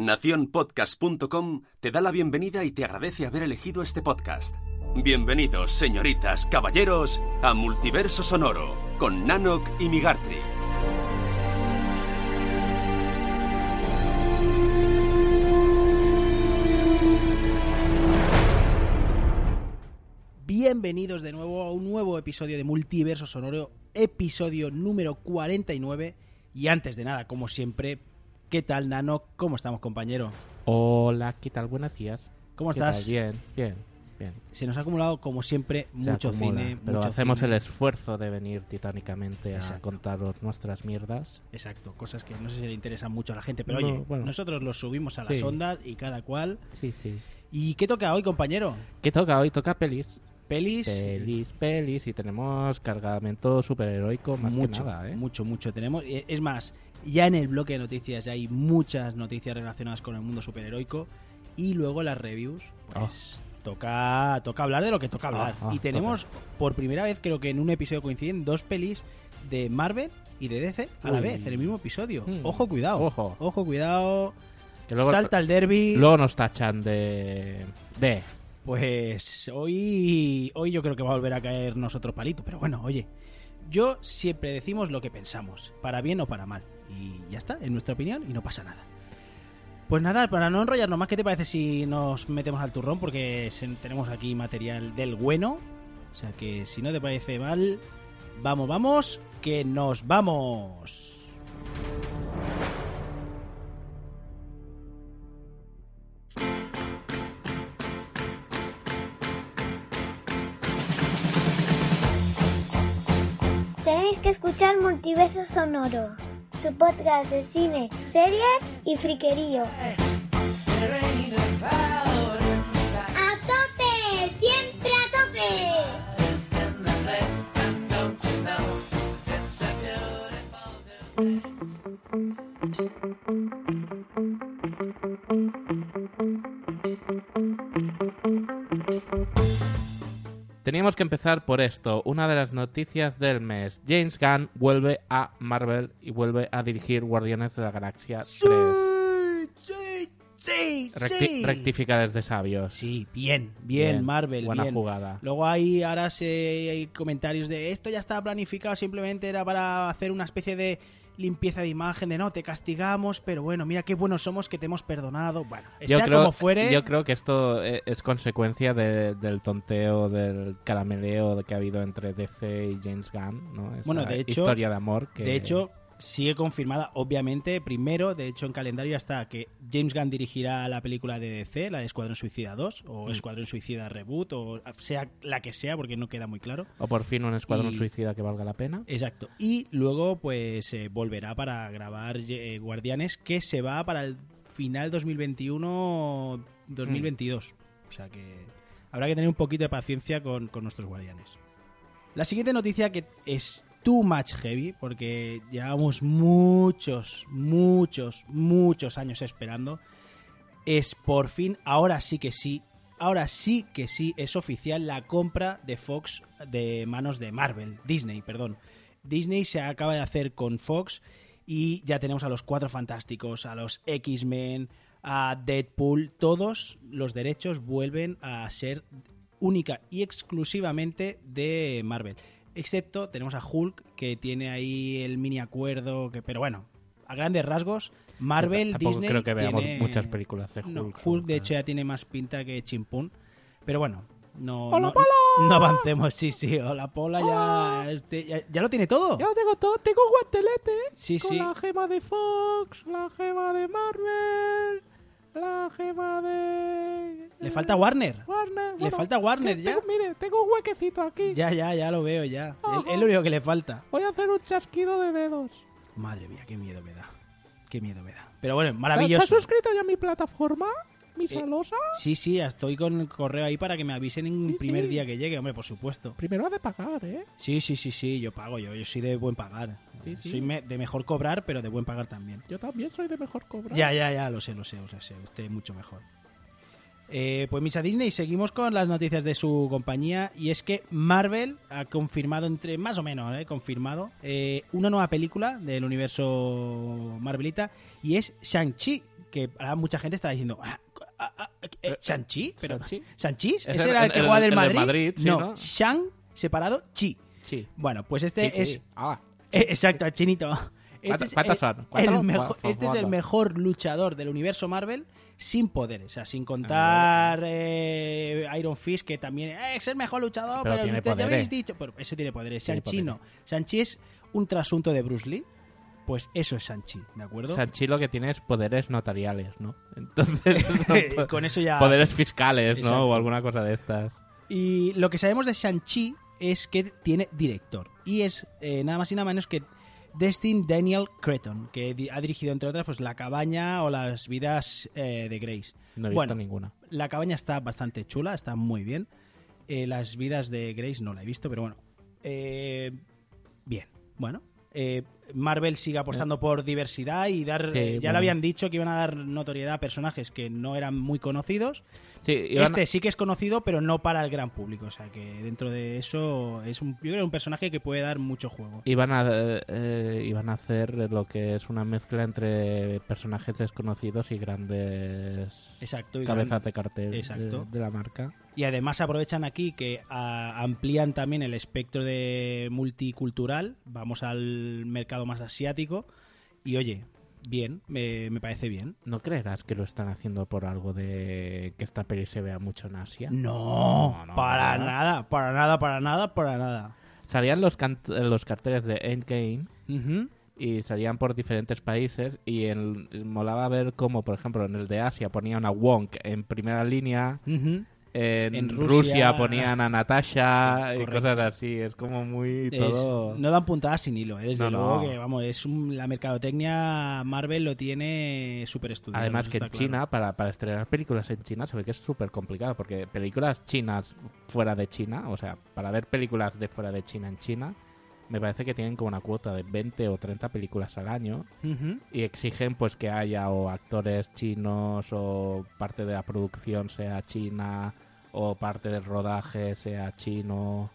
Nacionpodcast.com te da la bienvenida y te agradece haber elegido este podcast. Bienvenidos, señoritas, caballeros, a Multiverso Sonoro con Nanok y Migartri. Bienvenidos de nuevo a un nuevo episodio de Multiverso Sonoro, episodio número 49. Y antes de nada, como siempre, ¿qué tal, Nano? ¿Cómo estamos, compañero? Hola, ¿qué tal? Buenos días. ¿Cómo ¿Qué estás? tal? Bien, bien, bien. Se nos ha acumulado, como siempre, Se mucho acumula, cine. Pero mucho hacemos cine. el esfuerzo de venir titánicamente a Exacto. contaros nuestras mierdas. Exacto, cosas que no sé si le interesan mucho a la gente, pero No, oye, bueno. nosotros los subimos a las Sí. ondas y cada cual. Sí, sí. ¿Y qué toca hoy, compañero? ¿Qué toca hoy? Toca pelis. Pelis. Pelis, pelis. Y tenemos cargamento superheroico más mucho, que nada, ¿eh? mucho, mucho tenemos. Eh, Es más, ya en el bloque de noticias ya hay muchas noticias relacionadas con el mundo superheroico y luego las reviews. Pues toca, toca hablar de lo que toca hablar. Ah, ah, y tenemos, por primera vez, creo que en un episodio coinciden dos pelis de Marvel y de DC a la vez, en el mismo episodio. Mm. Ojo, cuidado. Ojo. Ojo, cuidado. Que luego, Salta el derby. luego nos tachan de... De... Pues hoy, hoy yo creo que va a volver a caer nosotros palito, pero bueno, oye, yo siempre decimos lo que pensamos, para bien o para mal, y ya está, en nuestra opinión, y no pasa nada. Pues nada, para no enrollarnos más, ¿qué te parece si nos metemos al turrón? Porque tenemos aquí material del bueno, o sea que si no te parece mal, vamos, vamos, que nos vamos. Tenéis que escuchar Multiverso Sonoro, su podcast de cine, series y friquerío. ¡A tope! ¡Siempre a tope! Teníamos que empezar por esto, una de las noticias del mes. James Gunn vuelve a Marvel y vuelve a dirigir Guardianes de la Galaxia 3. sí, sí, Recti- sí. sabios. Sí, bien, bien, Bien, Marvel, buena bien. jugada. Luego hay ahora se, hay comentarios de esto ya estaba planificado, simplemente era para hacer una especie de limpieza de imagen, de no, te castigamos, pero bueno, mira qué buenos somos que te hemos perdonado. Bueno, Yo sea creo, como fuere, yo creo que esto e- es consecuencia de- del tonteo, del carameleo que ha habido entre DC y James Gunn, ¿no? Esa Bueno, de hecho- historia de amor que... de hecho, sigue confirmada, obviamente, primero, de hecho en calendario ya está que James Gunn dirigirá la película de DC, la de Escuadrón Suicida 2, o Mm. Escuadrón Suicida Reboot, o sea la que sea, porque no queda muy claro. O por fin un escuadrón y- suicida que valga la pena. Exacto. Y luego, pues, eh, volverá para grabar eh, Guardianes, que se va para el final 2021-2022. O sea que habrá que tener un poquito de paciencia con, con nuestros Guardianes. La siguiente noticia que es too much heavy, porque llevamos muchos, muchos, muchos años esperando, es por fin, ahora sí que sí, ahora sí que sí es oficial la compra de Fox de manos de Marvel, Disney, perdón. Disney se acaba de hacer con Fox y ya tenemos a los Cuatro Fantásticos, a los X-Men, a Deadpool, todos los derechos vuelven a ser única y exclusivamente de Marvel. Excepto tenemos a Hulk que tiene ahí el mini acuerdo, que, pero bueno, a grandes rasgos, Marvel, Tampoco Disney creo que veamos tiene- muchas películas de Hulk. no, Hulk, de hecho, ya tiene más pinta que Chimpún. Pero bueno, no, ¡Hola, no, Pola! no avancemos. Sí, sí, hola Pola ya, este, ya, ya lo tiene todo. Ya lo tengo todo, tengo guantelete. Sí, con sí. la gema de Fox, la gema de Marvel, la gema de... Le falta Warner. Warner. Le falta Warner ya. tengo- mire, tengo un huequecito aquí. Ya, ya, ya lo veo ya. Es lo único que le falta. Voy a hacer un chasquido de dedos. Madre mía, qué miedo me da. qué miedo me da. Pero bueno, ¿Te maravilloso. has suscrito ya a mi plataforma? ¿Mi Eh, salosa? Sí, sí, estoy con el correo ahí para que me avisen en el Sí, primer sí. día que llegue, hombre, por supuesto. Primero ha de pagar, ¿eh? Sí, sí, sí, sí, yo pago, yo, yo soy de buen pagar. Sí. Soy me- de mejor cobrar, pero de buen pagar también. Yo también soy de mejor cobrar. Ya, ya, ya, lo sé, lo sé, lo sé, usted mucho mejor. Eh, pues Misa Disney, seguimos con las noticias de su compañía y es que Marvel ha confirmado, entre más o menos, eh, confirmado, eh, una nueva película del universo Marvelita y es Shang-Chi, que ahora mucha gente está diciendo, ah, ah, ah, eh, ¿Shang-Chi? Pero, Shang-Chi. ¿Shang-Chi? Es ¿Ese el- era el, que juega del el de Madrid? Madrid, sí, no, ¿no? Shang separado Chi. Sí. Bueno, pues este sí. es Ah, eh, Exacto, chinito. Este ¿Cuántas- es el- este es mejor luchador del universo Marvel sin poderes. O sea, sin contar eh, Iron Fist, que también eh, es el mejor luchador, Pero pero, tiene te- te poderes. habéis dicho. Pero ese tiene poderes. Shang-Chi no. Shang-Chi es un trasunto de Bruce Lee. Pues eso es Shang-Chi, ¿de acuerdo? Sanchi lo que tiene es poderes notariales, ¿no? Entonces, Con eso ya. poderes fiscales, ¿no? Exacto. O alguna cosa de estas. Y lo que sabemos de Shang-Chi es que tiene director. Y es eh, nada más y nada menos que Destin Daniel Cretton, que ha dirigido, entre otras, pues La Cabaña o Las Vidas eh, de Grace. No he visto Bueno, ninguna. La Cabaña está bastante chula, está muy bien. Eh, Las Vidas de Grace no la he visto, pero bueno. Eh, bien, bueno. Eh, Marvel sigue apostando por diversidad y dar. Sí, eh, ya bueno. le habían dicho que iban a dar notoriedad a personajes que no eran muy conocidos. Sí, iban a- Este sí que es conocido, pero no para el gran público. O sea que dentro de eso es un, yo creo un personaje que puede dar mucho juego. Iban a, eh, iban a hacer lo que es una mezcla entre personajes desconocidos y grandes Exacto. y cabezas gran- de cartel de- Exacto. de, la marca. Y además aprovechan aquí que amplían también el espectro de multicultural. Vamos al mercado más asiático. Y oye, bien, me, me parece bien. ¿No creerás que lo están haciendo por algo de que esta peli se vea mucho en Asia? No, No, no, para no. nada, para nada, para nada, para nada. Salían los, los carteles de Endgame Ujú. y salían por diferentes países y en- molaba ver cómo, por ejemplo, en el de Asia ponían a Wong en primera línea. En, En Rusia, Rusia- ponían a Natasha y cosas así. Es como muy Es- todo... no dan puntadas sin hilo, ¿eh? desde No, luego no. que vamos, es un- la mercadotecnia Marvel lo tiene súper estudiado. Además que en claro. China, para, para estrenar películas en China, se ve que es súper complicado, porque películas chinas fuera de China, o sea, para ver películas de fuera de China en China, me parece que tienen como una cuota de 20 o 30 películas al año Ujú. y exigen pues que haya o actores chinos o parte de la producción sea china o parte del rodaje sea chino.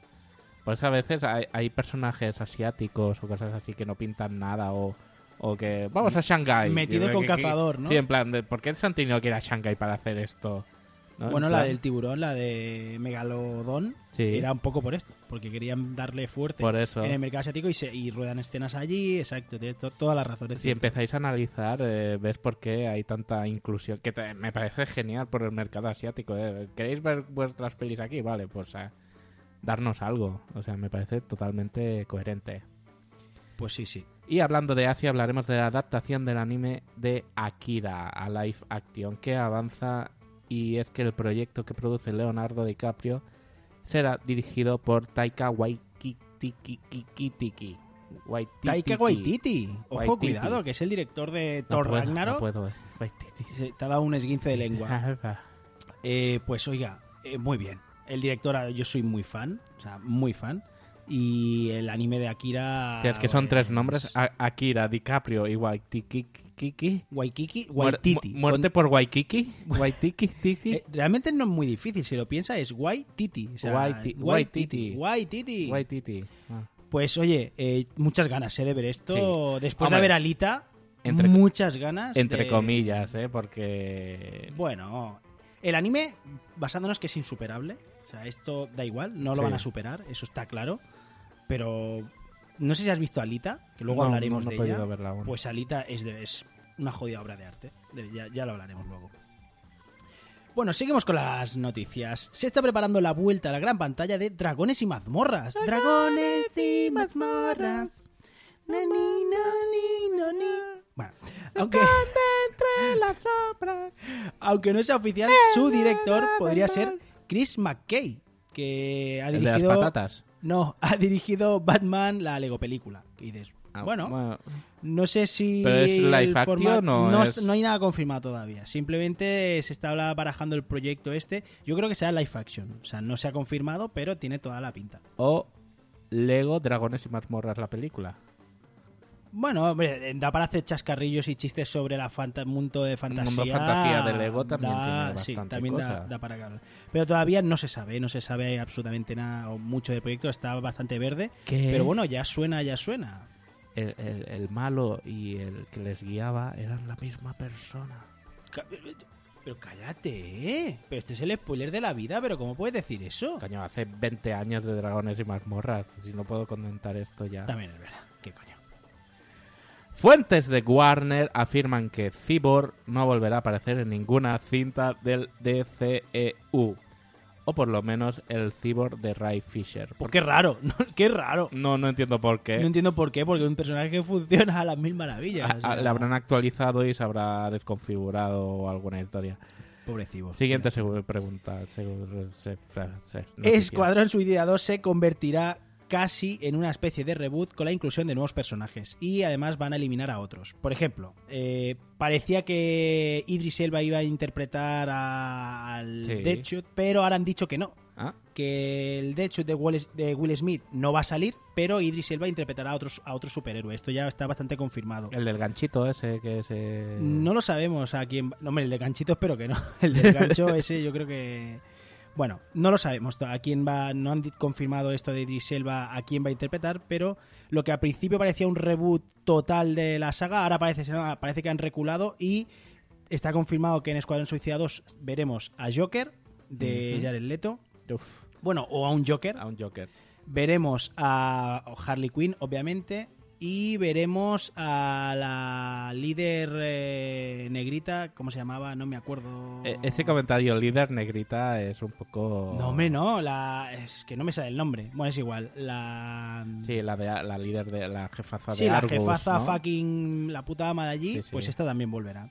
Por eso a veces hay, hay personajes asiáticos o cosas así que no pintan nada o, o que vamos a Shanghái. Metido con que- cazador, ¿no? Sí, en plan, de, ¿por qué se han tenido que ir a Shanghái para hacer esto? ¿No? Bueno, En la del tiburón, la de Megalodón, Sí. era un poco por esto, porque querían darle fuerte Por eso. en el mercado asiático y, se, y ruedan escenas allí, exacto, tiene to- toda la razón. es Si cierto. empezáis a analizar, eh, ves por qué hay tanta inclusión, que te- me parece genial por el mercado asiático. eh. ¿Queréis ver vuestras pelis aquí? Vale, pues eh, darnos algo. O sea, me parece totalmente coherente. Pues sí, sí. Y hablando de Asia, hablaremos de la adaptación del anime de Akira a live action, que avanza y es que el proyecto que produce Leonardo DiCaprio será dirigido por Taika Waititi. Waititi. Taika Waititi, ojo, Waititi. cuidado, que es el director de No Thor puedo, Ragnarok. No puedo, eh. Waititi. Se- te ha dado un esguince de lengua. Eh, pues oiga, eh, muy bien. El director, yo soy muy fan, o sea, muy fan. Y el anime de Akira. Es que son tres pues, nombres: Akira, DiCaprio y Waititi. Waikiki, Muer- Waititi. mu- Muerte por Waikiki. Waititi. titi. Eh, realmente no es muy difícil, si lo piensas, es Waititi. O sea, Waiti- Waititi. Waititi. Waititi. Waititi. Ah. Pues oye, eh, muchas ganas eh, de ver esto. Después de ver Alita, entre- muchas ganas. Entre de- comillas, ¿eh? Porque... Bueno, el anime, basándonos que es insuperable. O sea, esto da igual, no lo Sí. van a superar, eso está claro. Pero no sé si has visto Alita, que luego No, hablaremos no, de ella. podido verla. Pues Alita es, de- es una jodida obra de arte. De- ya, ya lo hablaremos luego. Bueno, seguimos con las noticias. Se está preparando la vuelta a la gran pantalla de Dragones y Mazmorras. Dragones y Mazmorras. Na, ni, na, ni, no, ni. Bueno, aunque, entre las sombras. aunque no sea oficial, su director podría ser Chris McKay, que ha ¿El de las dirigido... patatas? No, ha dirigido Batman, la Lego película. Y dices, Ah, Bueno, No sé si. ¿Pero es live action o no, es- no hay nada confirmado todavía. Simplemente se está barajando el proyecto este. Yo creo que será live action. O sea, no se ha confirmado, pero tiene toda la pinta. O Lego, Dragones y Mazmorras, la película. Bueno, hombre, da para hacer chascarrillos y chistes sobre la fanta- mundo de fantasía. mundo fantasía de Lego también Da- tiene sí, bastante también da, cosa. da para hablar. Pero todavía no se sabe, no se sabe absolutamente nada o mucho del proyecto. Está bastante verde. ¿Qué? Pero bueno, ya suena, ya suena. El, el- el malo y el que les guiaba eran la misma persona. Ca- Pero cállate, ¿eh? Pero este es el spoiler de la vida, pero ¿cómo puedes decir eso? Coño, hace 20 años de Dragones y Mazmorras. Si no puedo comentar esto ya. También es verdad. ¿Qué coño? Fuentes de Warner afirman que Cyborg no volverá a aparecer en ninguna cinta del DCEU. O por lo menos el Cyborg de Ray Fisher. Pues qué raro, ¿no? qué raro. No, no entiendo por qué. No entiendo por qué, porque es un personaje que funciona a las mil maravillas. A- o sea, a- le habrán actualizado y se habrá desconfigurado alguna historia. Pobrecivo. Siguiente pregunta. Escuadrón Suicida 2 se convertirá casi en una especie de reboot con la inclusión de nuevos personajes y además van a eliminar a otros. Por ejemplo, eh, parecía que Idris Elba iba a interpretar a- al Sí. Deadshot, pero ahora han dicho que no. Ah, que el Deadshot de Will, de Will Smith no va a salir, pero Idris Elba interpretará a otros a otro superhéroe. Esto ya está bastante confirmado. el del ganchito ese que se... No lo sabemos a quién. va- No, hombre, el de ganchito espero que no. El del gancho ese yo creo que. Bueno, no lo sabemos a quién va. No han confirmado esto de Idris Elba a quién va a interpretar, pero lo que al principio parecía un reboot total de la saga, ahora parece, ser- parece que han reculado y está confirmado que en Escuadrón Suicida 2 veremos a Joker de Ujú. Jared Leto. Uf, Bueno, o a un Joker. a un Joker. Veremos a Harley Quinn, obviamente. Y veremos a la líder eh, negrita, ¿cómo se llamaba? No me acuerdo. E- Ese comentario líder negrita es un poco... No, hombre, no. La... Es que no me sale el nombre. Bueno, es igual. La. Sí, la, de, la líder de la jefaza Sí, de la jefaza ¿no? fucking la puta ama de allí, Sí, sí. pues esta también volverá.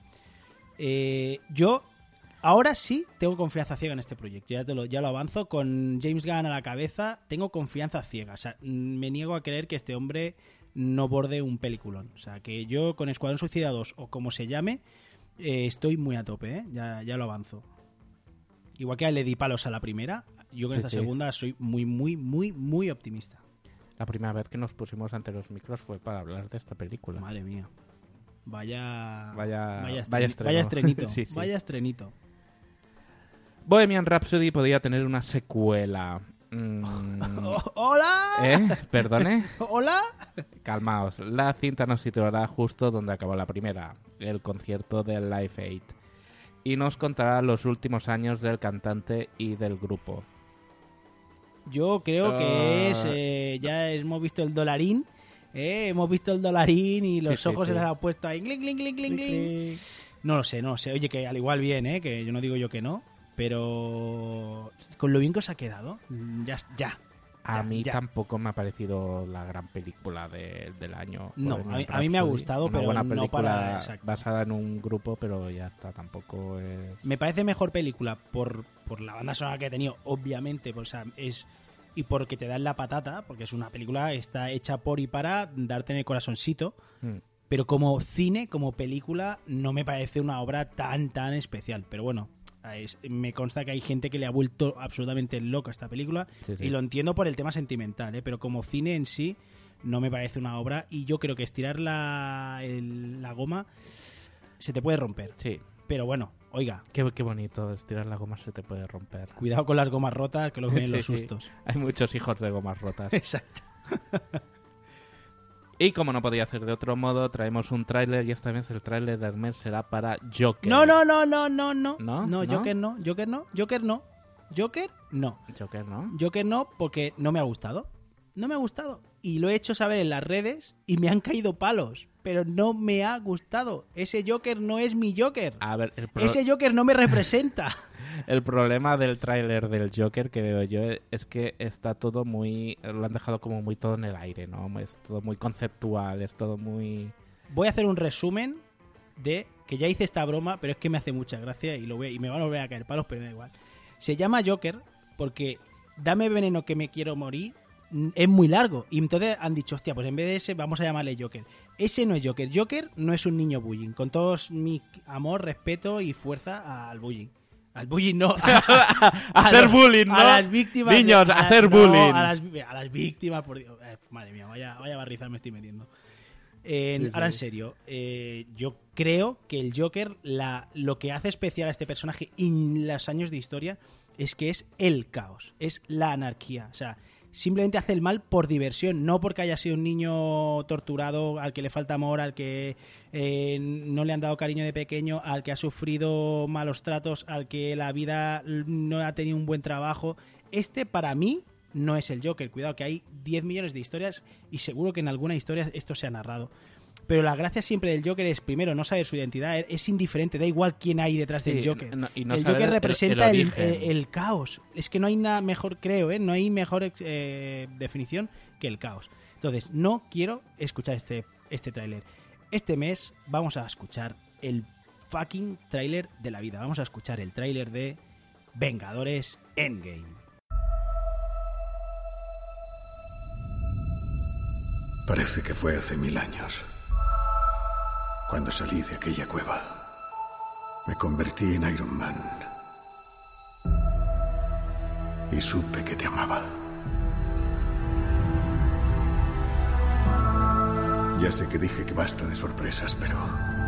Eh, yo ahora sí tengo confianza ciega en este proyecto, ya, te lo, ya lo avanzo, con James Gunn a la cabeza tengo confianza ciega, o sea, me niego a creer que este hombre no borde un peliculón, o sea, que yo con Escuadrón Suicida 2 o como se llame, eh, estoy muy a tope, ¿eh? ya, ya lo avanzo. Igual que le di palos a la primera, yo con Sí, esta sí. segunda soy muy, muy, muy, muy optimista. La primera vez que nos pusimos ante los micros fue para hablar de esta película. Madre mía. Vaya. Vaya- Vaya, estrenito. Sí. Vaya estrenito. Bohemian Rhapsody podía tener una secuela. Mm, ¡Hola! ¿Eh? ¿Perdone? ¡Hola! Calmaos. La cinta nos situará justo donde acabó la primera, el concierto del Live Aid. Y nos contará los últimos años del cantante y del grupo. Yo creo que Ah. es. eh, ya hemos visto el dolarín. ¿eh? Hemos visto el dolarín y los Sí, ojos sí. se les ha puesto ahí. Clink, clink, clink. No lo sé, no lo sé. Oye, que al igual bien, ¿eh? Que yo no digo yo que no. Pero. Con lo bien que os ha quedado. mm, Ya. ya. A Ya, mí ya. tampoco me ha parecido la gran película de- del año. No, a mí- a mí me ha gustado, Una pero buena no película para- exacto. basada en un grupo, pero ya está, tampoco es... Me parece mejor película por, por la banda sonora que he tenido, obviamente, por, o sea, es y porque te dan la patata, porque es una película está hecha por y para darte en el corazoncito, Mm. pero como cine, como película, no me parece una obra tan tan especial. Pero bueno, es- me consta que hay gente que le ha vuelto absolutamente loca a esta película Sí, sí. y lo entiendo por el tema sentimental, ¿eh? pero como cine en sí no me parece una obra y yo creo que estirar la, el- la goma se te puede romper. Sí, Pero bueno, oiga, qué, qué bonito, estirar la goma se te puede romper. Cuidado con las gomas rotas, que luego vienen Sí, los sí. sustos. Hay muchos hijos de gomas rotas. Exacto. Y como no podía ser de otro modo, traemos un tráiler y esta vez el tráiler del mes será para Joker. No, no, no, no, no, no. ¿No? No, ¿No? Joker no, Joker no, Joker no. Joker no. Joker, ¿no? Joker no porque no me ha gustado. No me ha gustado. Y lo he hecho saber en las redes y me han caído palos. Pero no me ha gustado. Ese Joker no es mi Joker. A ver, el, pro- Ese Joker no me representa. el problema del tráiler del Joker que veo yo es que está todo muy... Lo han dejado como muy todo en el aire, ¿no? Es todo muy conceptual, es todo muy... Voy a hacer un resumen de que ya hice esta broma, pero es que me hace mucha gracia y, lo voy y me van a volver a caer palos, pero me da igual. Se llama Joker porque dame veneno que me quiero morir, es muy largo. Y entonces han dicho, hostia, pues en vez de ese vamos a llamarle Joker. Ese no es Joker. Joker no es un niño bullying. Con todo mi amor, respeto y fuerza al bullying. Al bullying no. A, Hacer los- bullying, ¿no? A las víctimas. Niños, a- hacer no, bullying. A las, a las víctimas, por Dios. Eh, madre mía, vaya, vaya barrizal me estoy metiendo. En- Sí, sí. Ahora en serio, eh, yo creo que el Joker, la, lo que hace especial a este personaje en los años de historia es que es el caos, es la anarquía. O sea, simplemente hace el mal por diversión, no porque haya sido un niño torturado, al que le falta amor, al que eh, no le han dado cariño de pequeño, al que ha sufrido malos tratos, al que la vida no ha tenido un buen trabajo. Este, para mí, no es el Joker. Cuidado, que hay 10 millones de historias y seguro que en alguna historia esto se ha narrado. Pero la gracia siempre del Joker es, primero, no saber su identidad, es indiferente, da igual quién hay detrás Sí, del Joker. no- y no el Joker representa el el, origen. el- el caos. Es que no hay nada mejor, creo, ¿eh? no hay mejor eh, definición que el caos. Entonces, no quiero escuchar este, este tráiler. Este mes vamos a escuchar el fucking tráiler de la vida. Vamos a escuchar el tráiler de Vengadores Endgame. Parece que fue hace mil años. Cuando salí de aquella cueva, me convertí en Iron Man. Y supe que te amaba. Ya sé que dije que basta de sorpresas, pero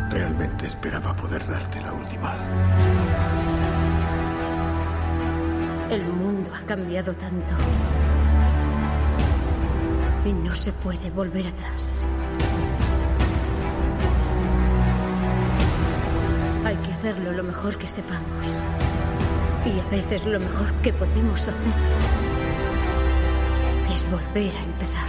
realmente esperaba poder darte la última. El mundo ha cambiado tanto. Y no se puede volver atrás. Hay que hacerlo lo mejor que sepamos. Y a veces lo mejor que podemos hacer es volver a empezar.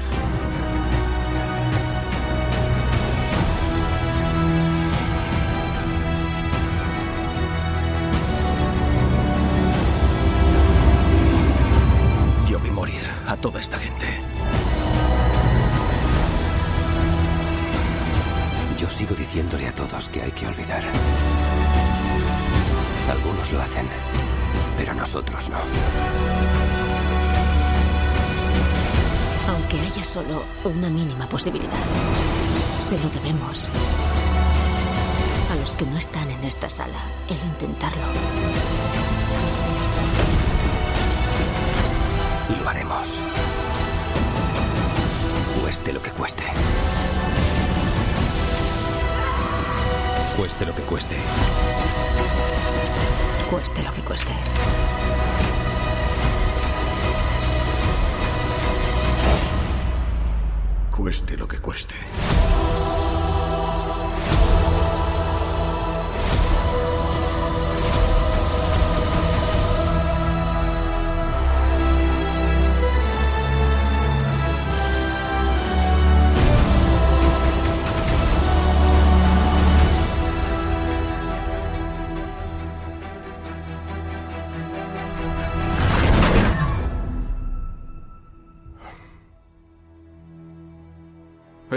Yo vi morir a toda esta gente. Yo sigo diciéndole a todos que hay que olvidar. Lo hacen, pero nosotros no. Aunque haya solo una mínima posibilidad, se lo debemos a los que no están en esta sala el intentarlo. Lo haremos. Cueste lo que cueste. Cueste lo que cueste. Cueste lo que cueste. Cueste lo que cueste.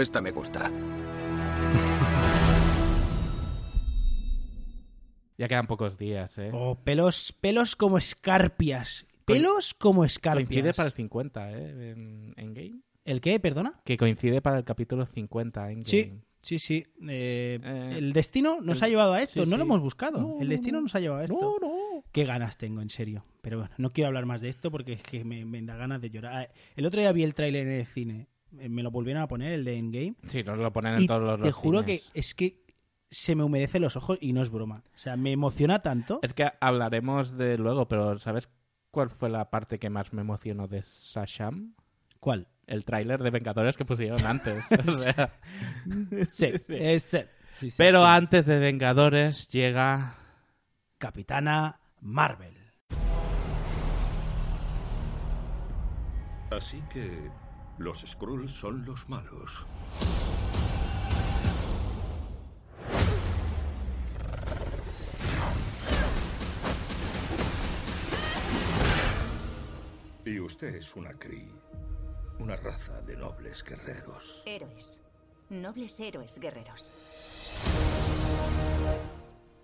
Esta me gusta. Ya quedan pocos días, ¿eh? Oh, pelos, pelos como escarpias. Pelos como escarpias. Coincide para el 50, ¿eh? En, en game. ¿El qué? ¿Perdona? Que coincide para el capítulo 50 en game. Sí, sí, sí. Eh, Eh, el destino nos el- ha llevado a esto. sí, no lo hemos buscado. No, el destino no, nos ha llevado a esto. No, no. Qué ganas tengo, en serio. Pero bueno, no quiero hablar más de esto porque es que me, me da ganas de llorar. El otro día vi el tráiler en el cine. Eh, Me lo volvieron a poner, el de Endgame. Sí, nos lo ponen en Y todos los te los juro cines. que es que se me humedecen los ojos y no es broma. O sea, me emociona tanto. Es que hablaremos de luego, pero ¿sabes cuál fue la parte que más me emocionó de Sasham? ¿Cuál? El tráiler de Vengadores que pusieron antes. O sea, Sí, es- sí, sí, sí, pero sí. antes de Vengadores llega... Capitana Marvel. Así que los Skrulls son los malos. Y usted es una Kree, una raza de nobles guerreros. Héroes. Nobles héroes guerreros.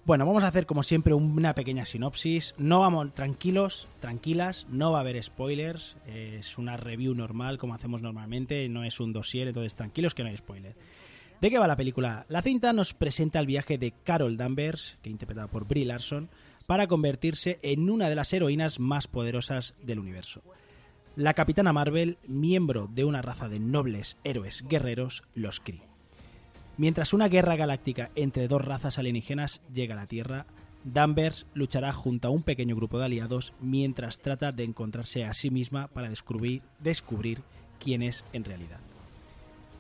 Bueno, vamos a hacer como siempre una pequeña sinopsis. No vamos, tranquilos, tranquilas, no va a haber spoilers. Es una review normal como hacemos normalmente, no es un dossier, entonces tranquilos que no hay spoiler. ¿De qué va la película? La cinta nos presenta el viaje de Carol Danvers, que interpretada por Brie Larson, para convertirse en una de las heroínas más poderosas del universo. La Capitana Marvel, miembro de una raza de nobles héroes guerreros, los Kree. Mientras una guerra galáctica entre dos razas alienígenas llega a la Tierra, Danvers luchará junto a un pequeño grupo de aliados mientras trata de encontrarse a sí misma para descubrir, descubrir quién es en realidad.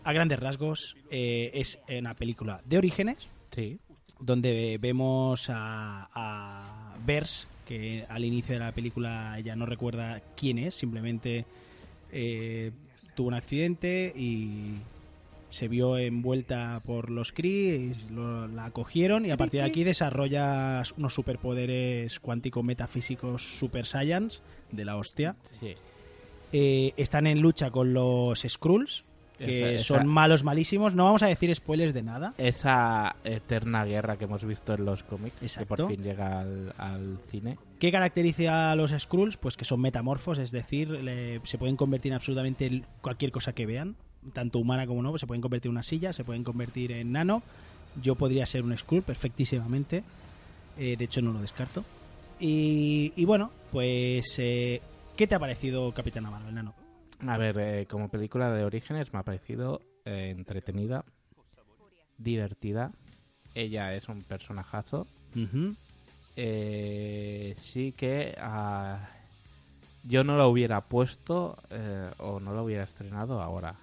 A grandes rasgos, eh, es una película de orígenes, Sí. donde vemos a, a Bers, que al inicio de la película ella no recuerda quién es, simplemente eh, tuvo un accidente y se vio envuelta por los Kree, y lo- la acogieron y a partir de aquí desarrolla unos superpoderes cuánticos metafísicos super science de la hostia. Sí. Eh, están en lucha con los Skrulls, que Esa- esa- son malos malísimos. No vamos a decir spoilers de nada. Esa eterna guerra que hemos visto en los cómics, que por fin llega al, al cine. ¿Qué caracteriza a los Skrulls? Pues que son metamorfos, es decir, le- se pueden convertir en absolutamente cualquier cosa que vean, tanto humana como no, pues se pueden convertir en una silla, se pueden convertir en nano. Yo podría ser un Skrull perfectísimamente, eh, de hecho no lo descarto. Y, y bueno, pues, eh, ¿qué te ha parecido Capitana Marvel, nano? A ver, eh, como película de orígenes me ha parecido entretenida, divertida. Ella es un personajazo. Eh, sí que ah, yo no la hubiera puesto eh, o no la hubiera estrenado ahora.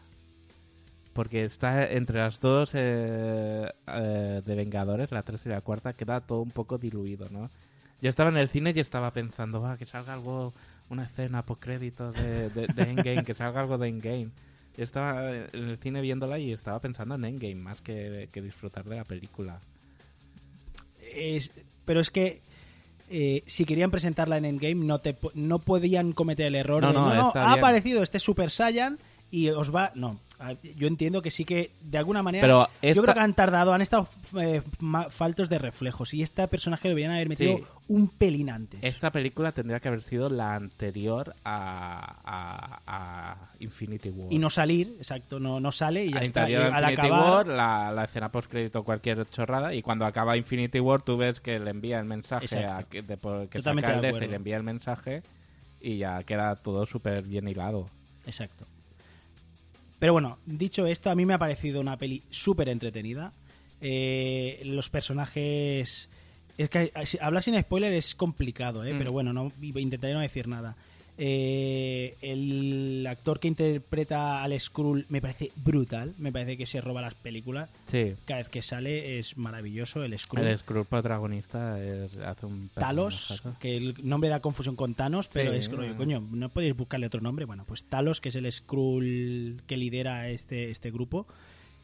Porque está entre las dos eh, eh, de Vengadores, la tercera y la cuarta, queda todo un poco diluido, ¿no? Yo estaba en el cine y estaba pensando, va, que salga algo, una escena post créditos de, de, de Endgame, que salga algo de Endgame. Yo estaba en el cine viéndola y estaba pensando en Endgame más que, que disfrutar de la película. Es- pero es que eh, si querían presentarla en Endgame no te no podían cometer el error No, de no, no, ha bien. aparecido este Super Saiyan y os va no yo entiendo que sí que de alguna manera Pero yo creo que han tardado han estado eh, faltos de reflejos y este personaje lo deberían haber metido Sí. un pelín antes Esta película tendría que haber sido la anterior a, a- a Infinity War. y no salir exacto no no sale y ya a está Y al Infinity acabar War, la, la escena post crédito cualquier chorrada y cuando acaba Infinity War tú ves que le envía el mensaje a que, de, que saca el de y le envía el mensaje y ya queda todo súper bien hilado. Exacto. Pero bueno, dicho esto, a mí me ha parecido una peli súper entretenida. Eh, los personajes... Es que hablar sin spoiler es complicado, ¿eh? Mm. pero bueno, no, intentaré no decir nada. Eh, el actor que interpreta al Skrull me parece brutal, me parece que se roba las películas. Sí. Cada vez que sale es maravilloso el Skrull. El Skrull protagonista es- hace un Talos, que el nombre da confusión con Thanos, pero Sí. es rollo, coño, ¿no podéis buscarle otro nombre? Bueno, pues Talos, que es el Skrull que lidera este, este grupo.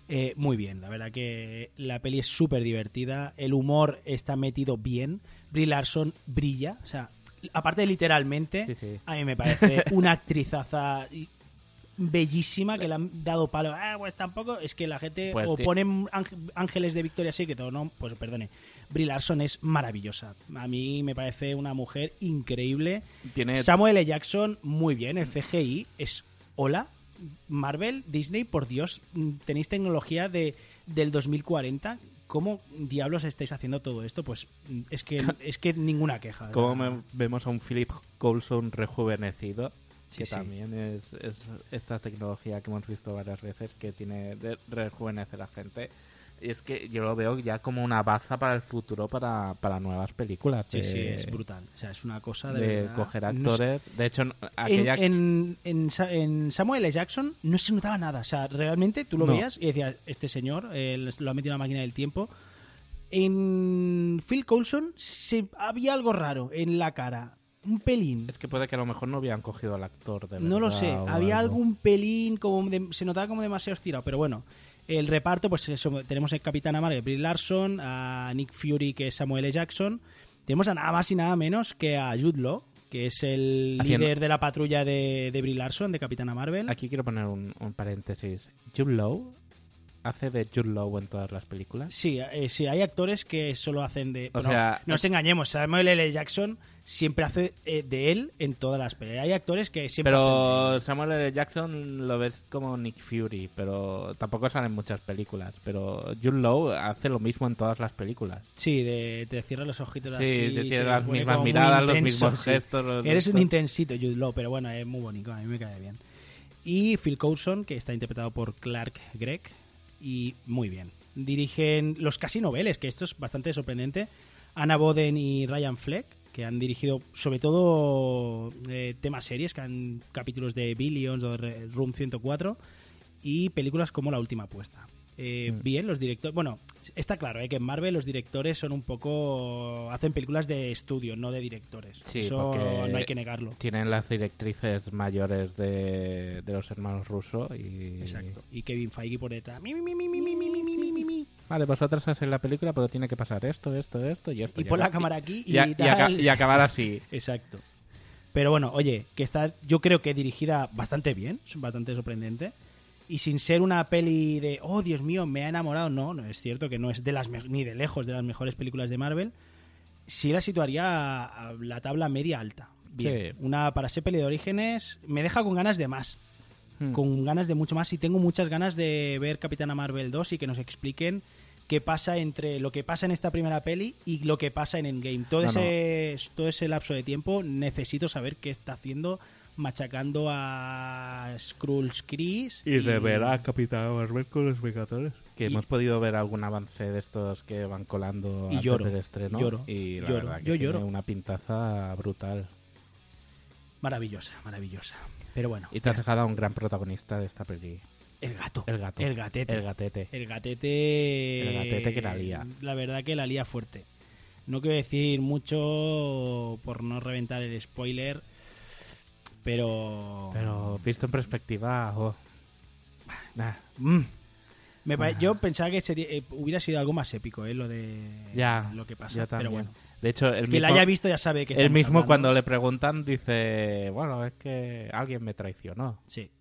Eh, muy bien, la verdad que la peli es súper divertida, el humor está metido bien, Brie Larson brilla, o sea, aparte de literalmente, Sí, sí. a mí me parece una actrizaza bellísima que le han dado palo. Ah, pues tampoco, es que la gente Pues o ponen ángel- ángeles de Victoria Secret o no, pues perdone. Brie Larson es maravillosa. A mí me parece una mujer increíble. Tiene- Samuel L. Jackson, muy bien. El CGI es hola. Marvel, Disney, por Dios, mm, tenéis tecnología de del 2040. ¿Cómo diablos estáis haciendo todo esto? Pues mm, es que es que ninguna queja. Como vemos a un Philip Coulson rejuvenecido, Sí, que sí. también es, es esta tecnología que hemos visto varias veces que tiene de rejuvenecer a gente. Es que yo lo veo ya como una baza para el futuro, para, para nuevas películas. Sí, de- sí, es brutal. O sea, es una cosa de, De, verdad. coger No sé- actores. De hecho, aquella. en, en en Samuel L. Jackson no se notaba nada. O sea, realmente tú lo No. veías y decías, este señor eh, lo ha metido en la máquina del tiempo. En Phil Coulson se, había algo raro en la cara. Un pelín. Es que puede que a lo mejor no habían cogido al actor de No lo verdad sé. Había algo. algún pelín, como de- se notaba como demasiado estirado. Pero bueno, el reparto, pues eso, tenemos el Capitán Marvel, Brie Larson, a Nick Fury, que es Samuel L. Jackson. Tenemos a nada más y nada menos que a Jude Law, que es el Haciendo- líder de la patrulla de, de Brie Larson, de Capitana Marvel. Aquí quiero poner un, un paréntesis. Jude Law hace de Jude Law en todas las películas? Sí, eh, sí, hay actores que solo hacen de... O no, sea, no nos engañemos, Samuel L. Jackson siempre hace eh, de él en todas las películas. Hay actores que siempre Pero. Samuel L. Jackson lo ves como Nick Fury, pero tampoco sale en muchas películas. Pero Jude Law hace lo mismo en todas las películas. Sí, de, te cierra los ojitos Sí, así. te se las mismas miradas, los mismos sí. gestos. los- Eres un intensito, Jude Law, pero bueno, es muy bonito, a mí me cae bien. Y Phil Coulson, que está interpretado por Clark Gregg, y muy bien. Dirigen los casi noveles, que esto es bastante sorprendente. Anna Boden y Ryan Fleck, que han dirigido sobre todo eh, temas series, que han capítulos de Billions o de Room 104, y películas como La Última Apuesta eh, bien los directores. Bueno, está claro que en Marvel los directores son un poco. hacen películas de estudio, no de directores. Sí, Eso no hay que negarlo. Tienen las directrices mayores de, de los hermanos rusos y. Exacto. Y Kevin Feige por detrás. Vale, vosotros hacen la película, pero tiene que pasar esto, esto, esto y esto. Y, y la cámara aquí y, y, acabar así. Exacto. Pero bueno, oye, que está, yo creo que dirigida bastante bien, bastante sorprendente. Y sin ser una peli de, oh Dios mío, me ha enamorado, no, no es cierto que no es de las ni de lejos de las mejores películas de Marvel. Sí la situaría a, la tabla media alta. Bien. Sí. Una para ser peli de orígenes, me deja con ganas de más. Hmm. Con ganas de mucho más. Y tengo muchas ganas de ver Capitana Marvel 2 y que nos expliquen qué pasa entre lo que pasa en esta primera peli y lo que pasa en Endgame. Todo, No, ese, todo ese lapso de tiempo necesito saber qué está haciendo machacando a Skrulls Chris Capitán Marvel con los Vengadores. Que Y- hemos podido ver algún avance de estos que van colando Y antes lloro, del estreno. lloro, y la lloro, verdad que yo tiene lloro. una pintaza brutal. Maravillosa, maravillosa. Pero bueno, Y te has dejado a un gran protagonista de esta peli. el gato. El gato. El gatete. El gatete. El gatete. El gatete que la lía. La verdad que la lía fuerte. No quiero decir mucho por no reventar el spoiler, pero. Pero visto en perspectiva, oh. Nah, Mm. Me pare- Yo pensaba que sería, eh, hubiera sido algo más épico, ¿eh? Lo de ya. lo que pasa. Pero bueno, De hecho, el el que mismo, la haya visto ya sabe que el mismo hablando. cuando le preguntan dice, bueno, es que alguien me traicionó. Sí.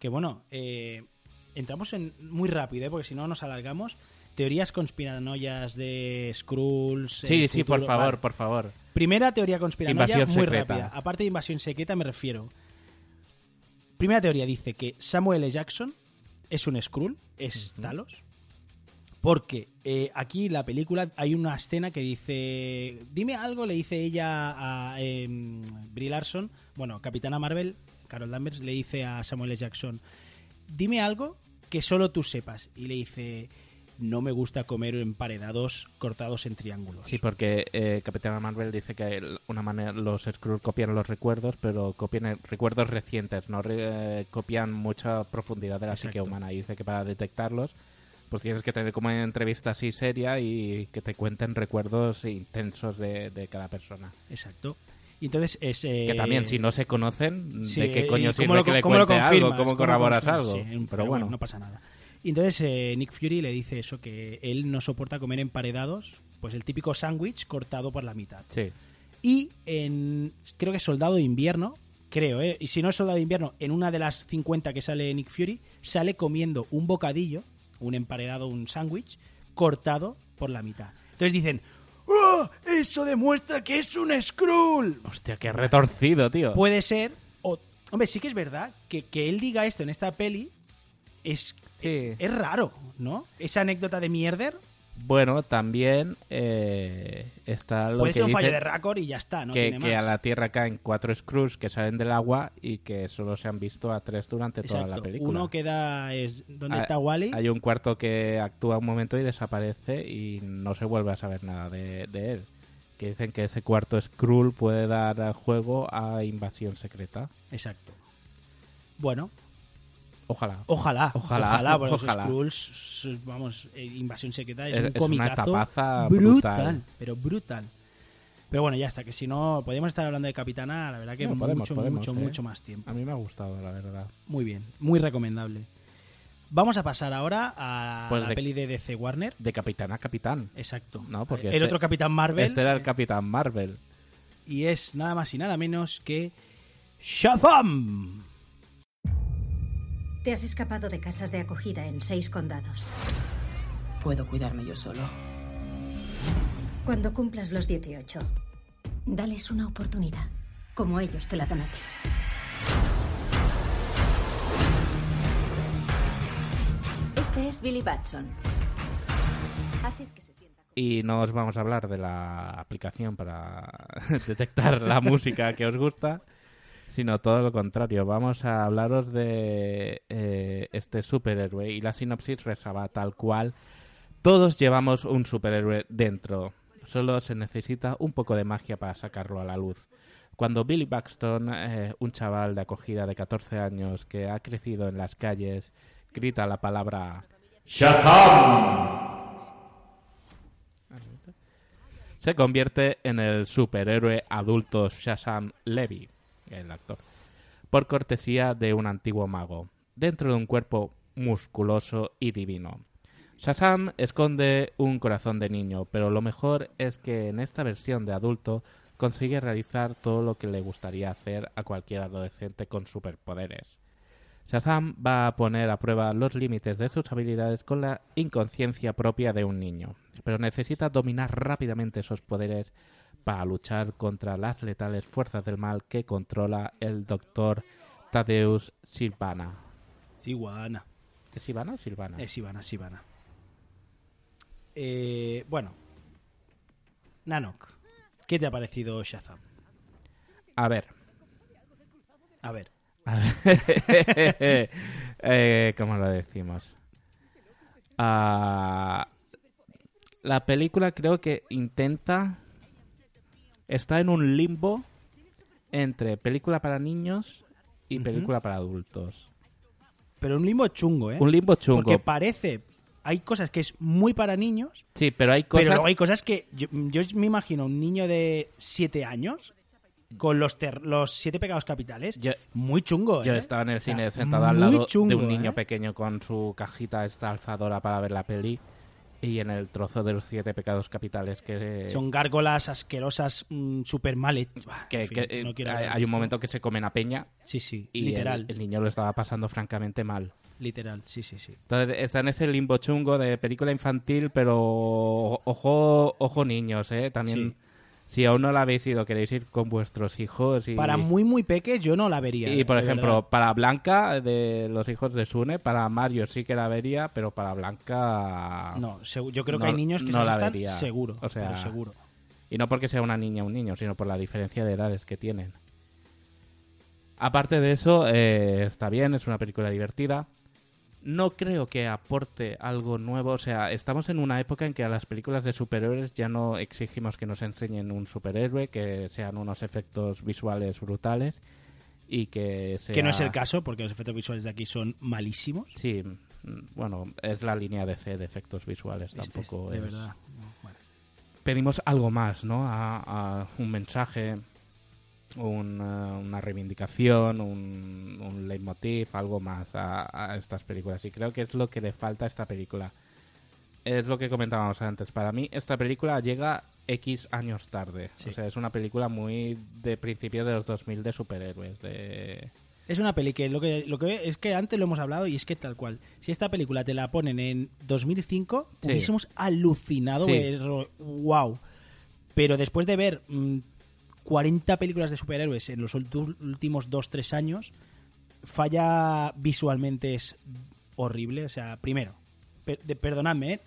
Que bueno, eh, entramos en muy rápido, ¿eh? porque si no nos alargamos. Teorías conspiranoias de Skrulls. Sí, el sí, por futuro- favor, Vale. por favor. Primera teoría conspiranoia Invasión muy secreta. rápida. Aparte de invasión secreta me refiero. Primera teoría dice que Samuel L. Jackson es un Skrull, es Talos. Porque eh, aquí en la película hay una escena que dice, dime algo, le dice ella a Brie Larson, bueno, Capitana Marvel, Carol Danvers, le dice a Samuel L. Jackson, dime algo que solo tú sepas. Y le dice, no me gusta comer emparedados cortados en triángulos. Sí, porque eh, Capitana Marvel dice que una manera los Skrull copian los recuerdos, pero copian recuerdos recientes, no re- eh, copian mucha profundidad de la psique humana. Y dice que para detectarlos, pues tienes que tener como una entrevista así seria y que te cuenten recuerdos intensos de, de cada persona. Exacto. Y entonces es... eh, que también, si no se conocen, sí, ¿de qué ¿y coño sirve lo- que le cuente algo? ¿Cómo ¿Cómo corroboras algo? Sí, pero bueno. no pasa nada. Y entonces eh, Nick Fury le dice eso, que él no soporta comer emparedados, pues el típico sándwich cortado por la mitad. Sí. Y en, creo que Soldado de Invierno, creo, ¿eh? y si no es Soldado de Invierno, en una de las 50 que sale Nick Fury, sale comiendo un bocadillo, un emparedado, un sándwich, cortado por la mitad. Entonces dicen, ¡Oh! Eso demuestra que es un Skrull. Hostia, qué retorcido, tío. Puede ser, o, hombre, sí que es verdad que, que él diga esto en esta peli es, Sí. es raro, ¿no? Esa anécdota de mierder Bueno, también eh, está lo puede que ser un fallo de récord y ya está, ¿no? que, Tiene que a la Tierra caen cuatro Skrulls que salen del agua y que solo se han visto a tres durante toda la película. Uno queda es donde Ah, está Wally. Hay un cuarto que actúa un momento y desaparece y no se vuelve a saber nada de, de él. Que dicen que ese cuarto Skrull puede dar juego a Invasión Secreta. Exacto. Bueno, Ojalá. ojalá, Ojalá, ojalá, porque ojalá. los Skrulls, vamos, eh, Invasión Secreta es, Es- un es una brutal, brutal. pero brutal. Pero bueno, ya está, que si no podemos estar hablando de Capitana, la verdad que No, podemos, mucho, podemos, mucho, ¿eh? mucho más tiempo. A mí me ha gustado, la verdad. Muy bien, muy recomendable. Vamos a pasar ahora a Pues la de- peli de DC Warner. De capitán a capitán. Exacto. No, porque el este- otro Capitán Marvel. Este era el Capitán Marvel. Y es nada más y nada menos que Shazam. Te has escapado de casas de acogida en seis condados. Puedo cuidarme yo solo. Cuando cumplas los 18, dales una oportunidad, como ellos te la dan a ti. Este es Billy Batson. Haced que se sienta. Y no os vamos a hablar de la aplicación para detectar la música que os gusta, sino todo lo contrario. Vamos a hablaros de eh, este superhéroe y la sinopsis rezaba tal cual. Todos llevamos un superhéroe dentro. Solo se necesita un poco de magia para sacarlo a la luz. Cuando Billy Baxton, eh, un chaval de acogida de 14 años que ha crecido en las calles, grita la palabra Shazam. se convierte en el superhéroe adulto Shazam Levy, el actor, por cortesía de un antiguo mago, dentro de un cuerpo musculoso y divino. Shazam esconde un corazón de niño, pero lo mejor es que en esta versión de adulto consigue realizar todo lo que le gustaría hacer a cualquier adolescente con superpoderes. Shazam va a poner a prueba los límites de sus habilidades con la inconsciencia propia de un niño, pero necesita dominar rápidamente esos poderes para luchar contra las letales fuerzas del mal que controla el doctor Tadeusz Silvana. Silvana. ¿Es Silvana o Silvana? Es Silvana, Silvana. Eh, bueno. Nanok, ¿qué te ha parecido Shazam? A ver. A ver. eh, ¿Cómo lo decimos? Ah, la película creo que intenta... Está en un limbo entre película para niños y película para adultos. Pero un limbo chungo, ¿eh? Un limbo chungo. Porque parece... Hay cosas que es muy para niños, Sí, pero hay cosas... pero luego hay cosas que... Yo, yo me imagino un niño de 7 años con los, ter- los siete pecados capitales. Yo- muy chungo, ¿eh? Yo estaba en el O sea, cine sentado al lado chungo, de un niño ¿eh? pequeño con su cajita esta alzadora para ver la peli y en el trozo de los siete pecados capitales que... Son gárgolas asquerosas, súper mal hechas. que, En fin, que, eh, no hay, un momento que se comen a peña Sí, sí, y literal. El, niño lo estaba pasando francamente mal. Literal, sí, sí, sí. Entonces está en ese limbo chungo de película infantil, pero ojo, ojo niños, ¿eh? También, si aún no la habéis ido, queréis ir con vuestros hijos y... Para muy, muy peques yo no la vería. Y por ejemplo, verdad. para Blanca, de los hijos de Sune, para Mario sí que la vería, pero para Blanca. No, yo creo que hay niños que no se la vería. seguro, O sea, seguro. Y no porque sea una niña o un niño, sino por la diferencia de edades que tienen. Aparte de eso, eh, está bien, es una película divertida. No creo que aporte algo nuevo. O sea, estamos en una época en que a las películas de superhéroes ya no exigimos que nos enseñen un superhéroe, que sean unos efectos visuales brutales y que sea... Que no es el caso, porque los efectos visuales de aquí son malísimos. Sí, bueno, es la línea de C de efectos visuales, Este es tampoco de es... verdad. no, bueno. Pedimos algo más, ¿no? A, a un mensaje, un, una reivindicación, un, un leitmotiv, algo más a, a estas películas. Y creo que es lo que le falta a esta película. Es lo que comentábamos antes. Para mí, esta película llega X años tarde. Sí. O sea, es una película muy de principio de los 2000 de superhéroes. De... Es una peli que lo que lo que es que antes lo hemos hablado y es que tal cual. Si esta película te la ponen en 2005, Sí. hubiésemos alucinado, Sí. wow. Pero después de ver mm, 40 películas de superhéroes en los últimos 2-3 años, falla visualmente es horrible. O sea, primero, per- de- perdonadme, ¿eh?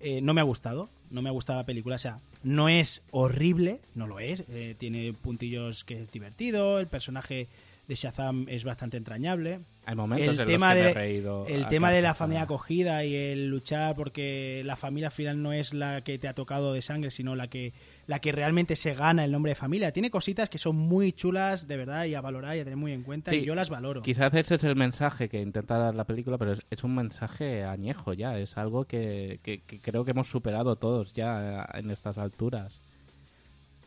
Eh, no me ha gustado. No me ha gustado la película. O sea, no es horrible, no lo es. eh, tiene puntillos que es divertido. El personaje de Shazam es bastante entrañable. Hay momentos en los tema me de, he reído El tema de la familia acogida y el luchar porque la familia al final no es la que te ha tocado de sangre, sino la que, la que realmente se gana el nombre de familia. Tiene cositas que son muy chulas, de verdad, y a valorar y a tener muy en cuenta. Sí, y yo las valoro. Quizás ese es el mensaje que intenta dar la película, pero es, es un mensaje añejo ya. Es algo que, que- que creo que hemos superado todos ya en estas alturas.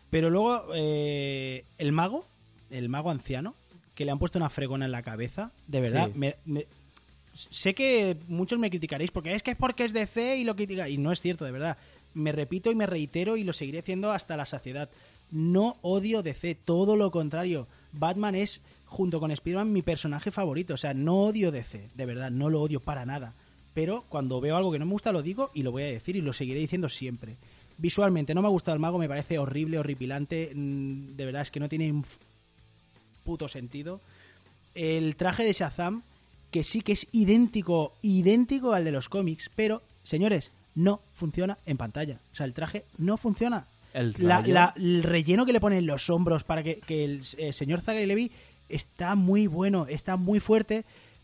Pero luego, eh, el mago, el mago anciano, que le han puesto una fregona en la cabeza, de verdad, Sí. me- me- sé que muchos me criticaréis porque es que es porque es DC y lo critica. Y no es cierto, de verdad. Me repito y me reitero y lo seguiré haciendo hasta la saciedad. No odio DC, todo lo contrario. Batman es junto con Spider-Man, mi personaje favorito. O sea, no odio DC, de verdad, no lo odio para nada. Pero cuando veo algo que no me gusta, lo digo y lo voy a decir y lo seguiré diciendo siempre. Visualmente, no me ha gustado el mago, me parece horrible, horripilante. mm, De verdad, es que no tiene un puto sentido. El traje de Shazam, que sí que es idéntico, idéntico al de los cómics, pero, señores, no funciona en pantalla. O sea, el traje no funciona. El La- rayo- la- el relleno que le ponen en los hombros para que, que el eh, señor Zachary Levi está muy bueno, está muy fuerte,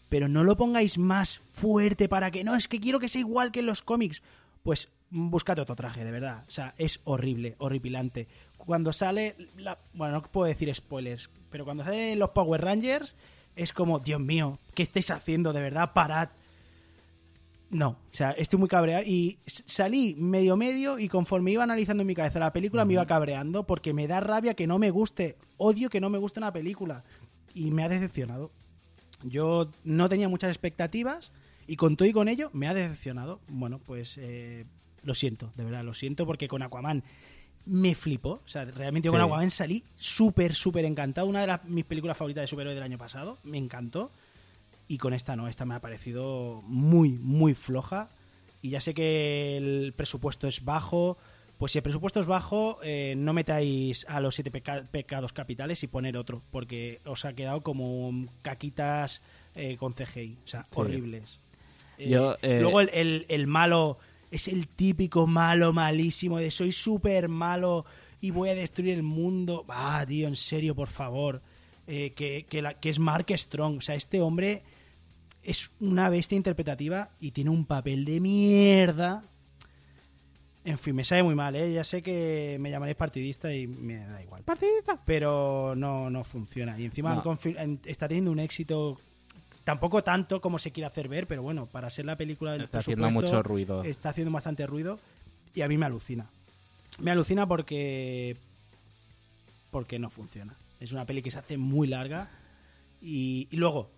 pero no lo pongáis más fuerte para que no, es que quiero que sea igual que en los cómics. Pues mm, búscate otro traje, de verdad. O sea, es horrible, horripilante. Cuando sale, la- bueno, no puedo decir spoilers, pero cuando salen los Power Rangers es como, Dios mío, ¿qué estáis haciendo? De verdad, parad. No, o sea, estoy muy cabreado y salí medio medio y conforme iba analizando en mi cabeza la película me iba cabreando porque me da rabia que no me guste, odio que no me guste una película y me ha decepcionado. Yo no tenía muchas expectativas y con todo y con ello me ha decepcionado. Bueno, pues eh, lo siento, de verdad, lo siento porque con Aquaman me flipó. O sea, realmente yo con Sí. Aquaman salí súper, súper encantado. Una de las, mis películas favoritas de superhéroes del año pasado. Me encantó. Y con esta no, esta me ha parecido muy, muy floja. Y ya sé que el presupuesto es bajo. Pues si el presupuesto es bajo, eh, no metáis a los siete peca- pecados capitales y poner otro. Porque os ha quedado como caquitas eh, con CGI. O sea, Sí. horribles. Eh, Yo, Luego el, el- el malo es el típico malo malísimo de soy súper malo y voy a destruir el mundo. Ah, tío, en serio, por favor. Eh, que, que la- que es Mark Strong. O sea, este hombre es una bestia interpretativa y tiene un papel de mierda. En fin, me sabe muy mal, ¿eh? Ya sé que me llamaréis partidista y me da igual. Partidista. Pero no, no funciona. Y encima No. está teniendo un éxito tampoco tanto como se quiere hacer ver, pero bueno, para ser la película del Está haciendo mucho ruido. Está haciendo bastante ruido y a mí me alucina. Me alucina porque porque no funciona. Es una peli que se hace muy larga y, y luego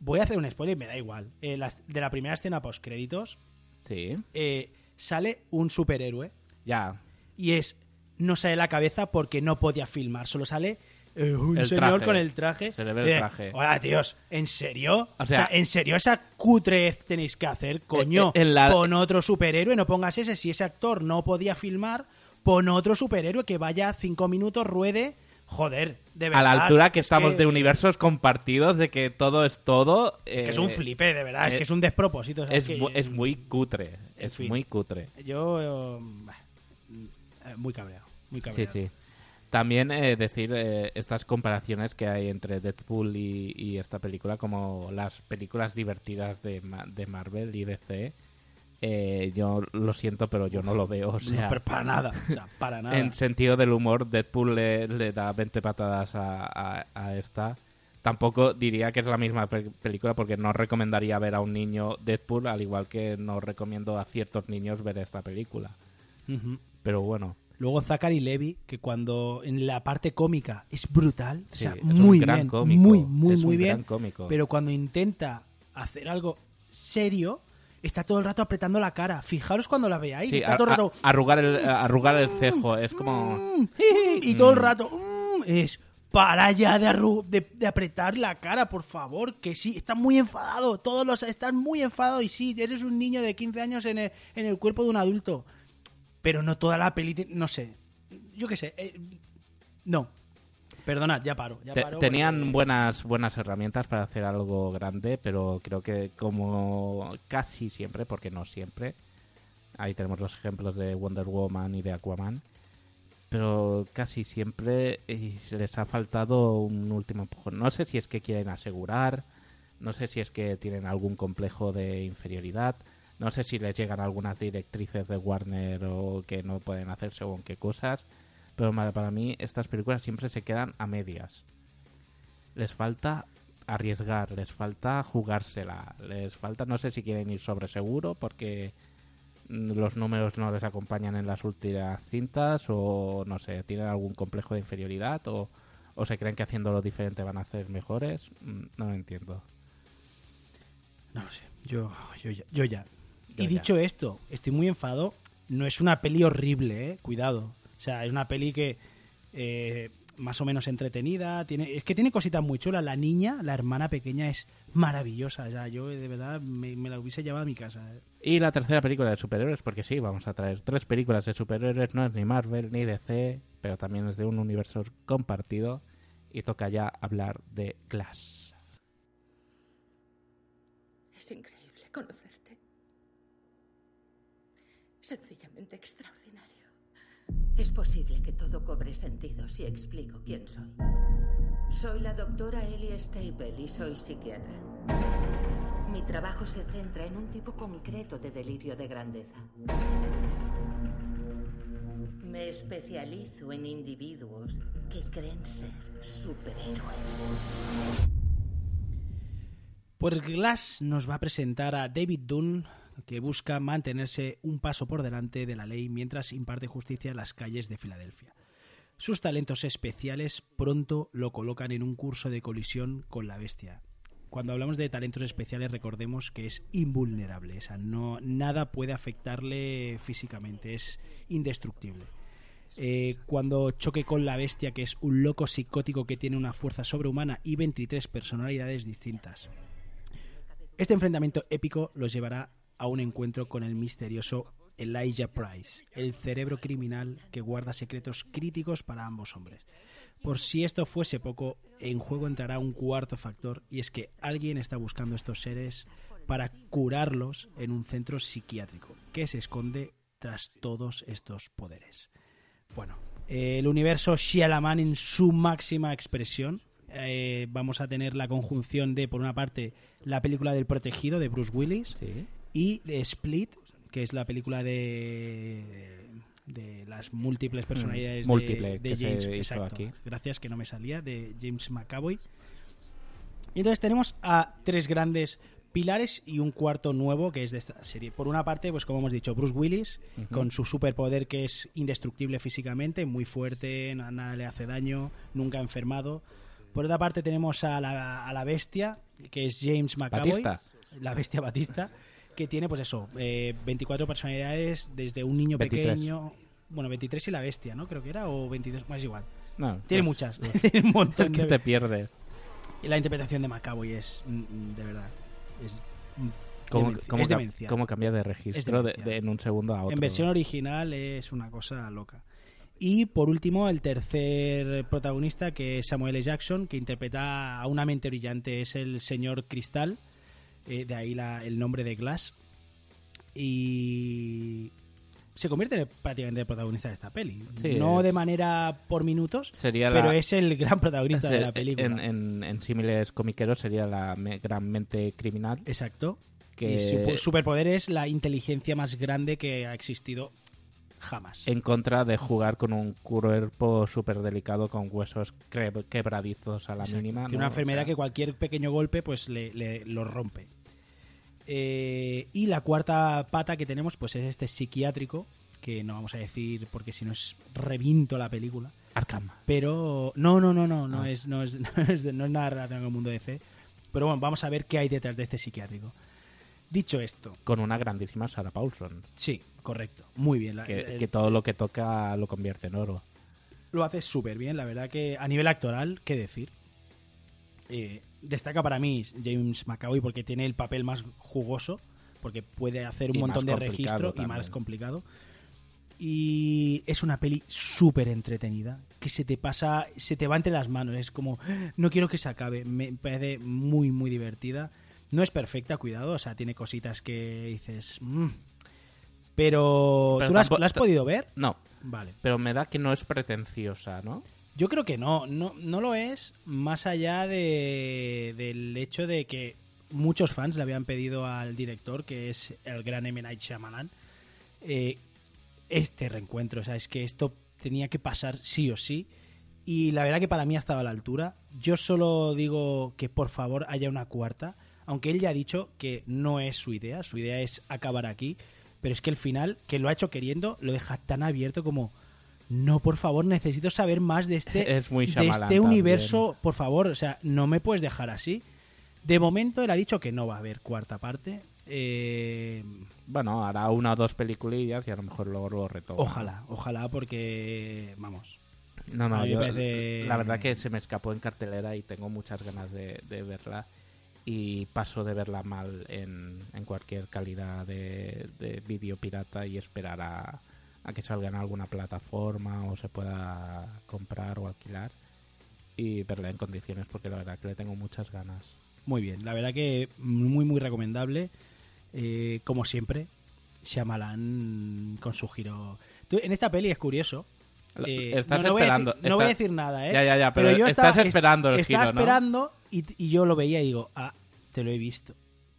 voy a hacer un spoiler, me da igual. Eh, las- de la primera escena post créditos Sí. eh, sale un superhéroe Ya. y es no sale la cabeza porque no podía filmar, solo sale eh, un El señor traje. con el traje. Se le ve el traje. Hola, tíos, ¿en serio? O O sea, sea- ¿en serio esa cutrez tenéis que hacer? Coño, en la- pon otro superhéroe, no pongas ese. Si ese actor no podía filmar, pon otro superhéroe que vaya cinco minutos, ruede. Joder, de verdad. a la altura que es estamos de universos compartidos, de que todo es todo. que eh, es un flipe, de verdad, es eh, que es un despropósito. Es, que- mu- es muy cutre. Es fin. muy cutre. Yo. eh, eh, muy cabreado. Muy Sí, cabreado. sí. También eh, decir eh, estas comparaciones que hay entre Deadpool y, y esta película, como las películas divertidas de, Ma- de Marvel y DC. Eh, yo lo siento, pero yo no lo veo. O No, sea, pero para nada. O sea, para nada. en sentido del humor, Deadpool le, le da 20 patadas a, a- a esta. Tampoco diría que es la misma pe- película porque no recomendaría ver a un niño Deadpool, al igual que no recomiendo a ciertos niños ver esta película. Pero bueno, Luego Zachary Levy, que cuando en la parte cómica es brutal, o sea, es un muy gran bien, cómico, muy, muy, es muy un bien. gran cómico. Pero cuando intenta hacer algo serio, está todo el rato apretando la cara. Fijaros cuando la veáis, sí, está todo el rato a- arrugar, el, arrugar el cejo es como... y todo el Mm. rato mm, es para ya de, arru- de, de apretar la cara, por favor, que sí, está muy enfadado, todos los están muy enfadados y sí, eres un niño de 15 años en el, en el cuerpo de un adulto. Pero no toda la peli, no sé, yo qué sé, eh, no. Perdonad, ya paro, ya paro tenían porque- buenas buenas herramientas para hacer algo grande, pero creo que como casi siempre, porque no siempre, ahí tenemos los ejemplos de Wonder Woman y de Aquaman, pero casi siempre eh, les ha faltado un último empujón. No sé si es que quieren asegurar, no sé si es que tienen algún complejo de inferioridad, no sé si les llegan algunas directrices de Warner o que no pueden hacer según qué cosas, pero para mí estas películas siempre se quedan a medias. Les falta arriesgar, les falta jugársela, les falta, no sé si quieren ir sobre seguro porque mm, los números no les acompañan en las últimas cintas o no sé, tienen algún complejo de inferioridad o, o se creen que haciéndolo diferente van a hacer mejores, Mm, no lo entiendo. No lo sé, yo, yo ya. Yo ya. Yo y ya. dicho esto, estoy muy enfado. No es una peli horrible, eh. Cuidado. O sea, es una peli que. eh, más o menos entretenida. Tiene, es que tiene cositas muy chulas. La niña, la hermana pequeña, es maravillosa. Ya, yo de verdad me, me la hubiese llevado a mi casa. eh. Y la tercera película de superhéroes, porque sí, vamos a traer tres películas de superhéroes, no es ni Marvel ni DC, pero también es de un universo compartido. Y toca ya hablar de Glass. Es increíble conocerte. Sencillamente extraordinario. Es posible que todo cobre sentido si explico quién soy. Soy la doctora Ellie Staple y soy psiquiatra. Mi trabajo se centra en un tipo concreto de delirio de grandeza. Me especializo en individuos que creen ser superhéroes. Pues Glass nos va a presentar a David Dunn, que busca mantenerse un paso por delante de la ley mientras imparte justicia en las calles de Filadelfia. Sus talentos especiales pronto lo colocan en un curso de colisión con la bestia. Cuando hablamos de talentos especiales recordemos que es invulnerable, no, nada puede afectarle físicamente, es indestructible. Eh, cuando choque con la bestia, que es un loco psicótico que tiene una fuerza sobrehumana y 23 personalidades distintas. Este enfrentamiento épico los llevará a un encuentro con el misterioso Elijah Price, el cerebro criminal que guarda secretos críticos para ambos hombres. Por si esto fuese poco, en juego entrará un cuarto factor y es que alguien está buscando estos seres para curarlos en un centro psiquiátrico que se esconde tras todos estos poderes. Bueno, el universo Shyamalan en su máxima expresión. Eh, vamos a tener la conjunción de, por una parte, la película del protegido de Bruce Willis y Split, que es la película de, de las múltiples personalidades Mm, múltiple, de, de que se James. exacto, aquí. Gracias, que no me salía, de James McAvoy. Y entonces tenemos a tres grandes pilares y un cuarto nuevo que es de esta serie. Por una parte, pues como hemos dicho, Bruce Willis, con su superpoder que es indestructible físicamente, muy fuerte, na- nada le hace daño, nunca ha enfermado. Por otra parte tenemos a la, a la bestia, que es James McAvoy. Batista. La bestia Batista, que tiene pues eso, eh, 24 personalidades desde un niño 23. pequeño... Bueno, 23 y la bestia, ¿no? Creo que era, o 22, más igual. No, tiene muchas, tiene un montón es que de- te pierdes. y la interpretación de Macaboy es, mm, mm, de verdad, es ¿Cómo, cómo es cómo cambia de registro de- en un segundo a otro? En versión original es una cosa loca. Y por último, el tercer protagonista, que es Samuel L. Jackson, que interpreta a una mente brillante, es el señor Cristal, eh, de ahí la- el nombre de Glass. Y se convierte en el- prácticamente en el protagonista de esta peli. Sí, no de manera por minutos, Sería pero la- es el gran protagonista de la película. En, en, en símiles comiqueros sería la me- gran mente criminal. Exacto. Que Y su superpoder es la inteligencia más grande que ha existido jamás. en contra de jugar con un cuerpo súper delicado con huesos quebradizos a la Exacto. mínima. Tiene ¿no? una O enfermedad sea, que cualquier pequeño golpe pues le, le- lo rompe. Eh, y la cuarta pata que tenemos pues es este psiquiátrico, que no vamos a decir porque si no es reviento la película. Arkham. Pero no, no, no, no, no, Ah. es, no, es, no, es, no es nada relacionado con el mundo de C. Pero bueno, vamos a ver qué hay detrás de este psiquiátrico. Dicho esto, Con una grandísima Sarah Paulson. sí, correcto, muy bien. la- Que, el- que todo lo que toca lo convierte en oro. lo hace súper bien, la verdad que a nivel actoral, qué decir. Eh, destaca para mí James McAvoy porque tiene el papel más jugoso, porque puede hacer un Y montón de registro y más complicado. Y es una peli súper entretenida, que se te pasa, se te va entre las manos, es como, no quiero que se acabe, me parece muy, muy divertida. No es perfecta, cuidado, o sea, tiene cositas que dices... "Mm". Pero, Pero ¿tú la has, tampo- la has podido ver? No. Vale. Pero me da que no es pretenciosa, ¿no? Yo creo que no, no, no lo es, más allá de, del hecho de que muchos fans le habían pedido al director, que es el gran M. Night Shyamalan, eh, este reencuentro. O sea, es que esto tenía que pasar sí o sí. Y la verdad que para mí ha estado a la altura. Yo solo digo que por favor haya una cuarta, aunque él ya ha dicho que no es su idea, su idea es acabar aquí. Pero es que el final, que lo ha hecho queriendo, lo deja tan abierto como... No, por favor, necesito saber más de este, Es muy de este universo. Por favor, o sea, no me puedes dejar así. De momento él ha dicho que no va a haber cuarta parte. Eh, Bueno, hará una o dos peliculillas y a lo mejor luego lo retoma. ojalá, ojalá, porque, vamos, No, no, yo, parece- la verdad que se me escapó en cartelera y tengo muchas ganas de, de verla. Y paso de verla mal en, en cualquier calidad de, de vídeo pirata y esperar a, a que salga en alguna plataforma o se pueda comprar o alquilar y verla en condiciones porque la verdad que le tengo muchas ganas. Muy bien, la verdad que muy, muy recomendable. Eh, como siempre, Shyamalan con su giro. Tú- en esta peli es curioso. Eh, estás no, voy esperando, decir- no voy a decir nada, ¿eh? Ya, ya, ya, pero yo estás estaba- esperando el estaba giro, ¿no? Y, y yo lo veía y digo, ah, te lo he visto.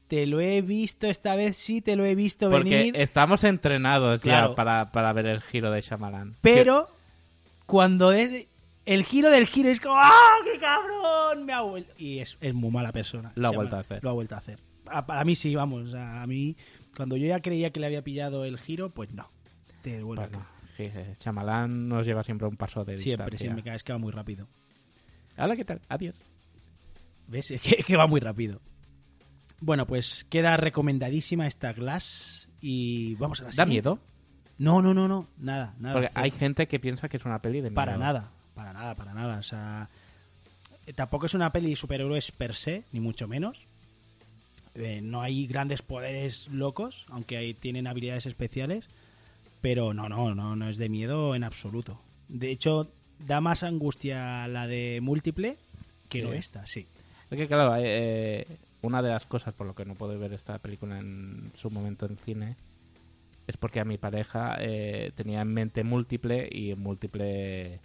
Te lo he visto esta vez, sí, te lo he visto Porque venir. estamos entrenados Claro. ya para, para ver el giro de Shyamalan. Pero cuando es el giro del giro es como ¡Ah, qué cabrón! Me ha vuelto. Y es, es muy mala persona. Lo ha vuelto a hacer. Lo ha vuelto a hacer. A- para mí sí, vamos. a mí, cuando yo ya creía que le había pillado el giro, pues no. Te vuelve Pues a no, Shyamalan nos lleva siempre un paso de Siempre, distancia. siempre, cada vez que va muy rápido. Hola, ¿qué tal? Adiós. ¿Ves? Es que, que va muy rápido. Bueno, pues queda recomendadísima esta Glass y vamos a la ¿Da siguiente. miedo? No, no, no, no. Nada, nada. Porque hay gente que piensa que es una peli de miedo. Para nada, para nada, para nada. O sea, eh, tampoco es una peli de superhéroes per se, ni mucho menos. Eh, no hay grandes poderes locos, aunque hay, tienen habilidades especiales. Pero no, no, no, no es de miedo en absoluto. De hecho, da más angustia la de múltiple que Sí. esta, sí. Es que, claro, eh, una de las cosas por lo que no puedo ver esta película en su momento en cine es porque a mi pareja eh, tenía en mente múltiple y múltiple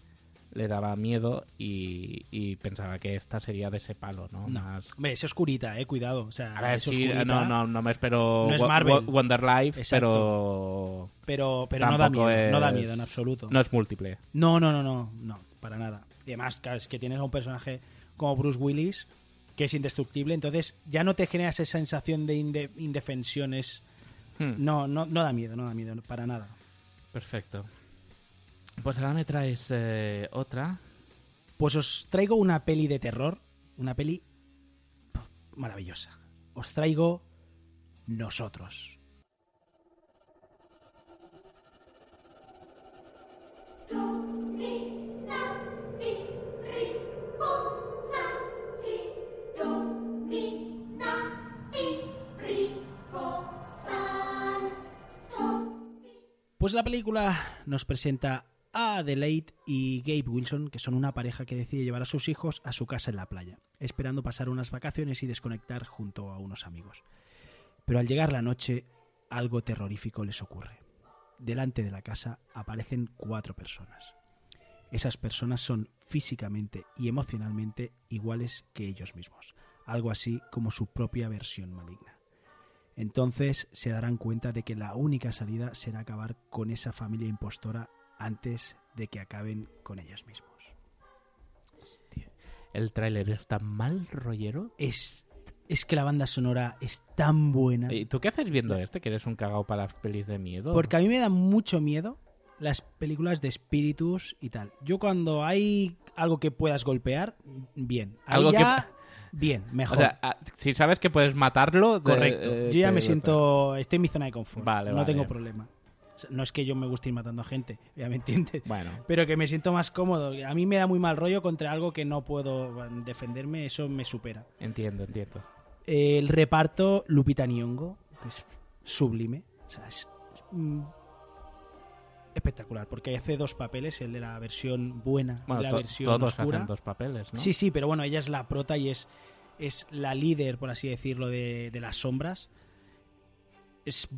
le daba miedo y, y pensaba que esta sería de ese palo, ¿no? No. Más... Hombre, es oscurita, eh, cuidado. O sea, A ver, es sí, oscurita, no, no, no me espero No es Marvel. Wo- Wonder Life, Exacto. pero... Pero, pero no da miedo, no da es- miedo en absoluto. No es múltiple. No, no, no, no, no, para nada. Y además, claro, es que tienes a un personaje como Bruce Willis que es indestructible, entonces ya no te generas esa sensación de inde- indefensión, es... Hmm. No, no, no da miedo, no da miedo, para nada. Perfecto. Pues ahora me traes eh, otra. Pues os traigo una peli de terror, una peli maravillosa. Os traigo Nosotros. Pues la película nos presenta a Adelaide y Gabe Wilson, que son una pareja que decide llevar a sus hijos a su casa en la playa, esperando pasar unas vacaciones y desconectar junto a unos amigos. Pero al llegar la noche, algo terrorífico les ocurre. Delante de la casa aparecen cuatro personas. Esas personas son físicamente y emocionalmente iguales que ellos mismos, algo así como su propia versión maligna. Entonces se darán cuenta de que la única salida será acabar con esa familia impostora antes de que acaben con ellos mismos. El tráiler es tan mal rollero. Es, es que la banda sonora es tan buena. ¿Y tú qué haces viendo este? Que eres un cagao para las pelis de miedo. Porque a mí me da mucho miedo las películas de espíritus y tal. Yo cuando hay algo que puedas golpear, bien. Ahí Algo que- bien, mejor. O sea, ah, si sabes que puedes matarlo... de- Correcto. eh, Yo ya me siento. Estoy en mi zona de confort. Vale, no vale. tengo problema. No es que yo me guste ir matando a gente, ya me entiendes. Bueno. Pero que me siento más cómodo. A mí me da muy mal rollo contra algo que no puedo defenderme, eso me supera. Entiendo, entiendo. El reparto Lupita Nyong'o, que es sublime. O sea, es mm, espectacular, porque hace dos papeles, el de la versión buena Bueno, la versión todos oscura. hacen dos papeles, ¿no? Sí, sí, pero bueno, ella es la prota y es, es la líder, por así decirlo, de, de las sombras. Es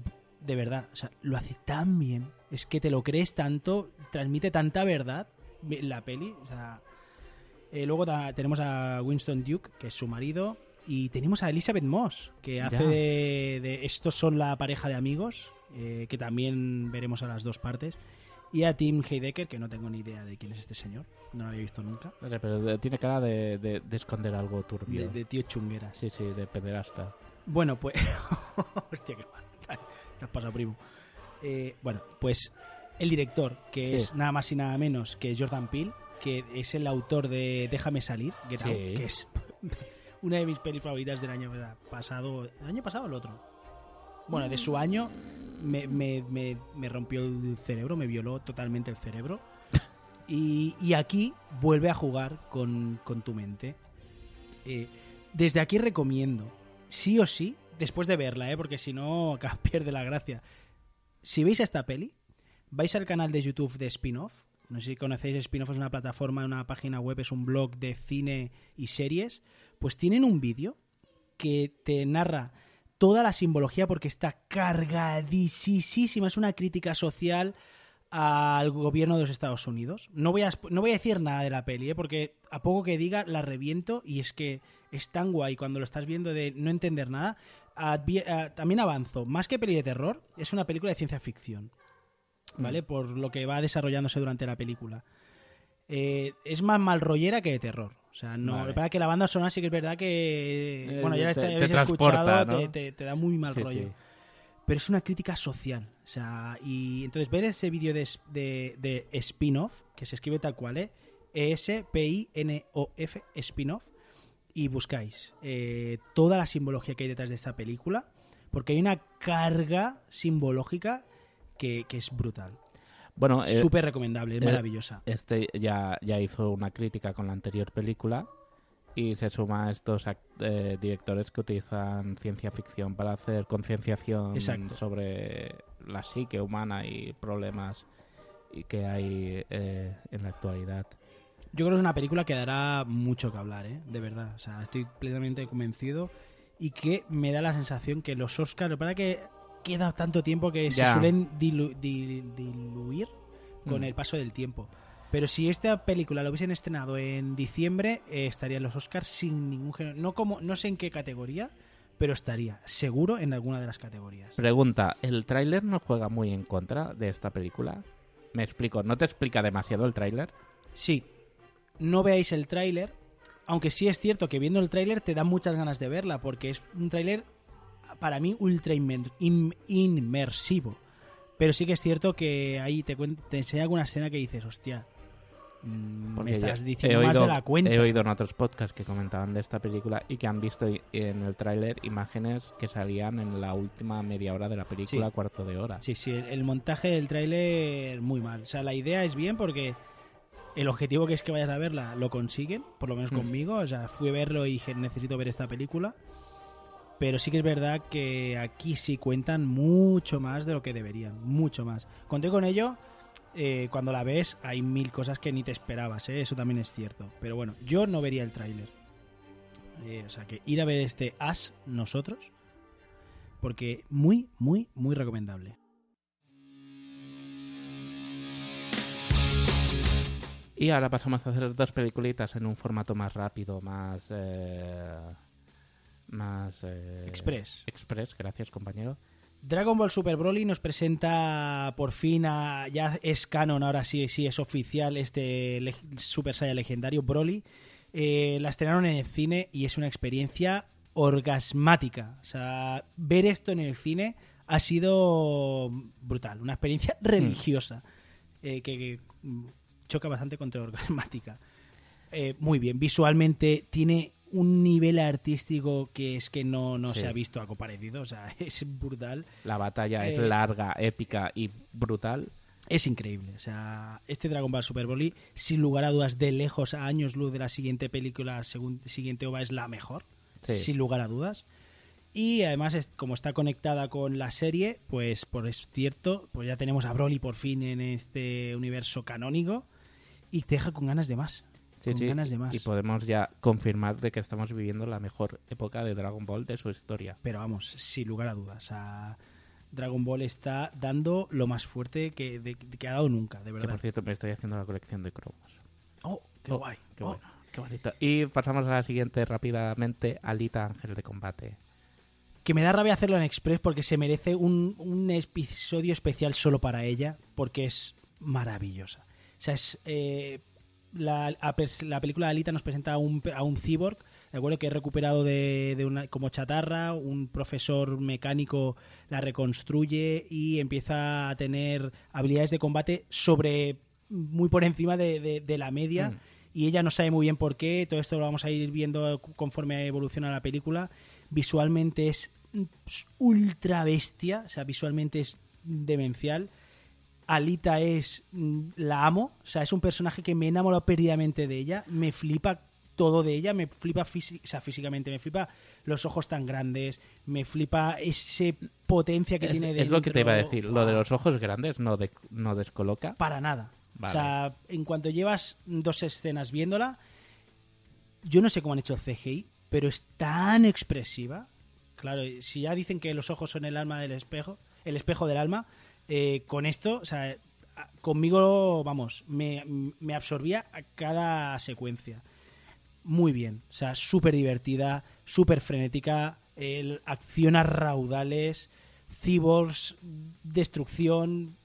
de verdad, o sea, lo hace tan bien. Es que te lo crees tanto, transmite tanta verdad la peli. O sea, eh, luego ta- tenemos a Winston Duke, que es su marido, y tenemos a Elizabeth Moss, que hace de, de- Estos son la pareja de amigos, eh, que también veremos a las dos partes. Y a Tim Heidecker, que no tengo ni idea de quién es este señor, no lo había visto nunca. Pero tiene cara de, de- de esconder algo turbio. De, tío chungueras. Sí, sí, de pederasta. Bueno, pues. Hostia, qué mal. Te has pasado, primo. Eh, bueno, pues el director, que Sí. es nada más y nada menos que Jordan Peele, que es el autor de Déjame salir, Get Sí. Out, que es una de mis pelis favoritas del año pasado. ¿El año pasado o el otro? Bueno, de su año me, me- me- me rompió el cerebro, me violó totalmente el cerebro. Y, y aquí vuelve a jugar con, con tu mente. Eh, desde aquí recomiendo, sí o sí, después de verla, ¿eh? porque si no, acá pierde la gracia. Si veis esta peli, vais al canal de YouTube de Spin-Off. No sé si conocéis, Spin-Off es una plataforma, una página web, es un blog de cine y series. Pues tienen un vídeo que te narra toda la simbología porque está cargadísima. Es una crítica social al gobierno de los Estados Unidos. No voy a, no voy a decir nada de la peli, ¿eh? porque a poco que diga la reviento y es que es tan guay cuando lo estás viendo de no entender nada. Ah, también avanzo, más que peli de terror, es una película de ciencia ficción, ¿vale? Por lo que va desarrollándose durante la película. Eh, es más mal rollera que de terror. O sea, no. Vale. Para que la banda sonora sí que es verdad que. Eh, bueno, ya la te- está- te habéis escuchado, ¿no? te, te- te da muy mal Sí, rollo. sí. Pero es una crítica social. O sea, y entonces ver ese vídeo de, de, de spin-off, que se escribe tal cual, ¿eh? E-S-P-I-N-O-F, spin-off, y buscáis eh, toda la simbología que hay detrás de esta película, porque hay una carga simbológica que, que es brutal. Bueno, eh, Súper recomendable, es eh, maravillosa. Este ya, ya hizo una crítica con la anterior película y se suma a estos eh, directores que utilizan ciencia ficción para hacer concienciación Exacto. sobre la psique humana y problemas que hay eh, en la actualidad. Yo creo que es una película que dará mucho que hablar, ¿eh? de verdad. O sea, estoy plenamente convencido y que me da la sensación que los Oscars, para que queda tanto tiempo que se suelen dilu- di- diluir con Mm. el paso del tiempo. Pero si esta película lo hubiesen estrenado en diciembre, eh, estaría en los Oscars sin ningún género. No, como, no sé en qué categoría, pero estaría seguro en alguna de las categorías. Pregunta, ¿el tráiler no juega muy en contra de esta película? Me explico, ¿no te explica demasiado el tráiler? Sí, no veáis el tráiler, aunque sí es cierto que viendo el tráiler te da muchas ganas de verla, porque es un tráiler para mí ultra inmer- in- inmersivo. Pero sí que es cierto que ahí te, te enseña alguna escena que dices, hostia, mm, Porque me estás diciendo más de la cuenta. He oído en otros podcasts que comentaban de esta película y que han visto en el tráiler imágenes que salían en la última media hora de la película, Sí. cuarto de hora. Sí, sí, el, el montaje del tráiler muy mal. O sea, la idea es bien porque el objetivo que es que vayas a verla lo consiguen, por lo menos Mm. conmigo. O sea, fui a verlo y dije, necesito ver esta película. Pero sí que es verdad que aquí sí cuentan mucho más de lo que deberían, mucho más. Conté con ello, eh, cuando la ves hay mil cosas que ni te esperabas, ¿eh? eso también es cierto. Pero bueno, yo no vería el tráiler. Eh, o sea, que ir a ver este As nosotros, porque muy, muy, muy recomendable. Y ahora pasamos a hacer dos peliculitas en un formato más rápido, más... eh, más... eh, Express. Express, gracias compañero. Dragon Ball Super Broly nos presenta por fin a, ya es canon, ahora sí, sí es oficial este Super Saiyan legendario Broly. Eh, la estrenaron en el cine y es una experiencia orgasmática. O sea, ver esto en el cine ha sido brutal, una experiencia religiosa eh, que, que, mm, choca bastante contra orgasmática. Eh, muy bien, visualmente tiene un nivel artístico que es que no, no Sí. se ha visto algo parecido, o sea, es brutal. La batalla es Eh, larga, épica y brutal. Es increíble. O sea, este Dragon Ball Super Broly, sin lugar a dudas, de lejos a años luz de la siguiente película, segun- siguiente OVA, es la mejor. Sí. Sin lugar a dudas. Y además, como está conectada con la serie, pues por es cierto, pues ya tenemos a Broly por fin en este universo canónico y te deja con ganas de más. Sí, con sí, ganas de más. Y podemos ya confirmar de que estamos viviendo la mejor época de Dragon Ball de su historia. Pero vamos, sin lugar a dudas. Dragon Ball está dando lo más fuerte que, de- que ha dado nunca, de Que verdad. por cierto me estoy haciendo la colección de cromos. Oh, qué Oh, guay. Qué Oh. bueno, qué bonito. Y pasamos a la siguiente rápidamente, Alita Ángel de Combate. que me da rabia hacerlo en Express porque se merece un, un episodio especial solo para ella, porque es maravillosa. O sea, es, eh, la, a pers- la película de Alita nos presenta a un, a un cyborg, de acuerdo, que es recuperado de, de una, como chatarra, un profesor mecánico la reconstruye y empieza a tener habilidades de combate sobre muy por encima de, de- de la media Mm. y ella no sabe muy bien por qué. Todo esto lo vamos a ir viendo conforme evoluciona la película. Visualmente es ultra bestia, o sea, visualmente es demencial. Alita es. mm, La amo. O sea, es un personaje que me he enamorado perdidamente de ella. Me flipa todo de ella. Me flipa físi- o sea, físicamente. Me flipa los ojos tan grandes. Me flipa ese potencia que Es, tiene es dentro. lo que te iba a decir. Lo de los ojos grandes no, de- no descoloca. Para nada. Vale. O sea, en cuanto llevas dos escenas viéndola, yo no sé cómo han hecho el CGI, pero es tan expresiva. Claro, si ya dicen que los ojos son el alma del espejo, el espejo del alma, eh, con esto, o sea, conmigo, vamos, me, me absorbía a cada secuencia. Muy bien, o sea, súper divertida, súper frenética, el, acción a raudales, cyborgs, destrucción,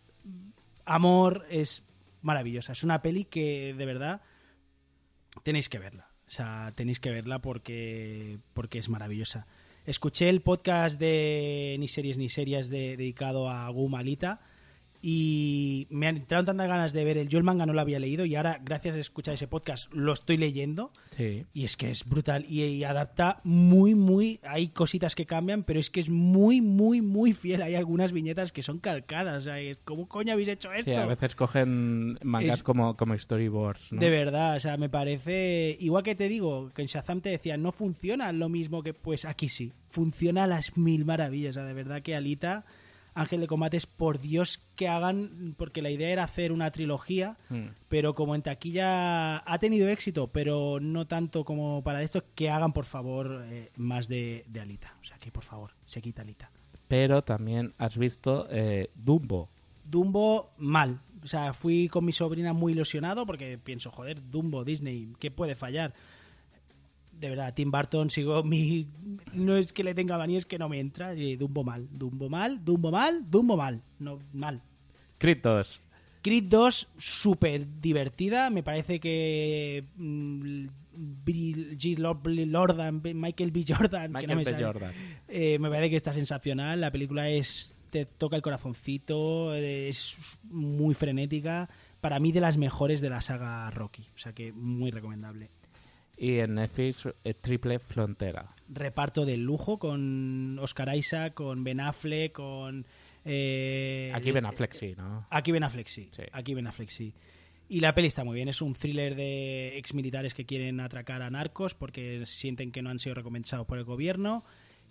amor, es maravillosa. Es una peli que de verdad tenéis que verla. O sea, tenéis que verla porque, porque es maravillosa. Escuché el podcast de Ni series ni series de- dedicado a Gumalita y me han entrado tantas ganas de ver el yo el manga no lo había leído y ahora gracias a escuchar ese podcast lo estoy leyendo Sí. y es que es brutal y, y adapta muy muy hay cositas que cambian pero es que es muy muy muy fiel hay algunas viñetas que son calcadas o sea, ¿cómo coño habéis hecho esto? Sí, a veces cogen mangas Es- como, como storyboards. ¿no? De verdad, o sea, me parece. Igual que te digo, que en Shazam te decían, no funciona lo mismo que. Pues aquí sí. Funciona a las mil maravillas. O sea, de verdad que Alita, Ángel de Combates, por Dios que hagan. Porque la idea era hacer una trilogía, Mm. pero como en taquilla ha tenido éxito, pero no tanto como para esto, que hagan por favor eh, más de, de Alita. O sea, que por favor, se quita Alita. Pero también has visto eh, Dumbo. Dumbo mal. O sea, fui con mi sobrina muy ilusionado porque pienso, joder, Dumbo, Disney, ¿qué puede fallar? De verdad, Tim Burton sigo mi... No es que le tenga manía, es que no me entra. Y Dumbo mal, Dumbo mal, Dumbo mal, Dumbo mal. No, mal. Creed 2. Creed 2, súper divertida. Me parece que mm, G. Michael B. Jordan, que no Michael me B. sale. Jordan. Eh, me parece que está sensacional. La película es te toca el corazoncito, es muy frenética. Para mí de las mejores de la saga Rocky. O sea que muy recomendable. Y en Netflix, eh, Triple Frontera. Reparto de lujo con Oscar Isaac, con Ben Affleck, con... eh, Aquí Ben Affleck sí, ¿no? Aquí Ben Affleck sí. Aquí Ben Affleck sí. Y la peli está muy bien. Es un thriller de exmilitares que quieren atracar a narcos porque sienten que no han sido recompensados por el gobierno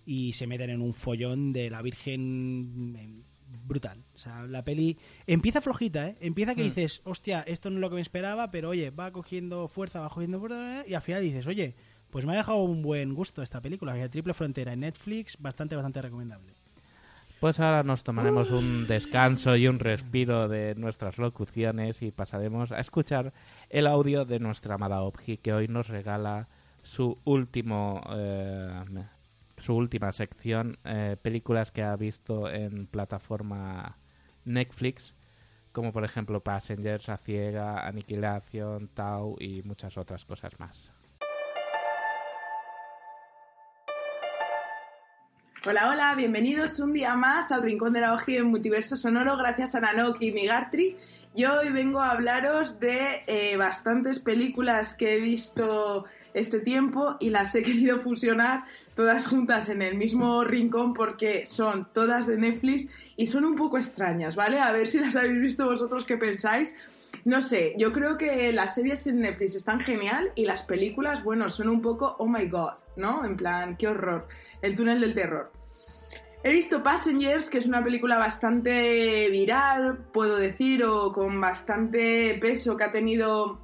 y se meten en un follón de la Virgen brutal. O sea, la peli empieza flojita, ¿eh? Empieza que Hmm. dices, hostia, esto no es lo que me esperaba, pero oye, va cogiendo fuerza, va cogiendo fuerza y al final dices, oye, pues me ha dejado un buen gusto esta película, que es Triple Frontera en Netflix, bastante, bastante recomendable. Pues ahora nos tomaremos un descanso y un respiro de nuestras locuciones y pasaremos a escuchar el audio de nuestra amada Obji, que hoy nos regala su último eh, su última sección, eh, películas que ha visto en plataforma Netflix, como por ejemplo Passengers, A Ciega, Aniquilación, Tau y muchas otras cosas más. Hola, hola, bienvenidos un día más al Rincón de la Oji en Multiverso Sonoro, gracias a Nanok y Migartri. Yo hoy vengo a hablaros de eh, bastantes películas que he visto este tiempo y las he querido fusionar todas juntas en el mismo rincón porque son todas de Netflix y son un poco extrañas, ¿vale? A ver si las habéis visto vosotros qué pensáis. No sé, yo creo que las series en Netflix están genial y las películas, bueno, son un poco oh my god, ¿no? En plan, qué horror. El túnel del terror. He visto Passengers, que es una película bastante viral, puedo decir, o con bastante peso que ha tenido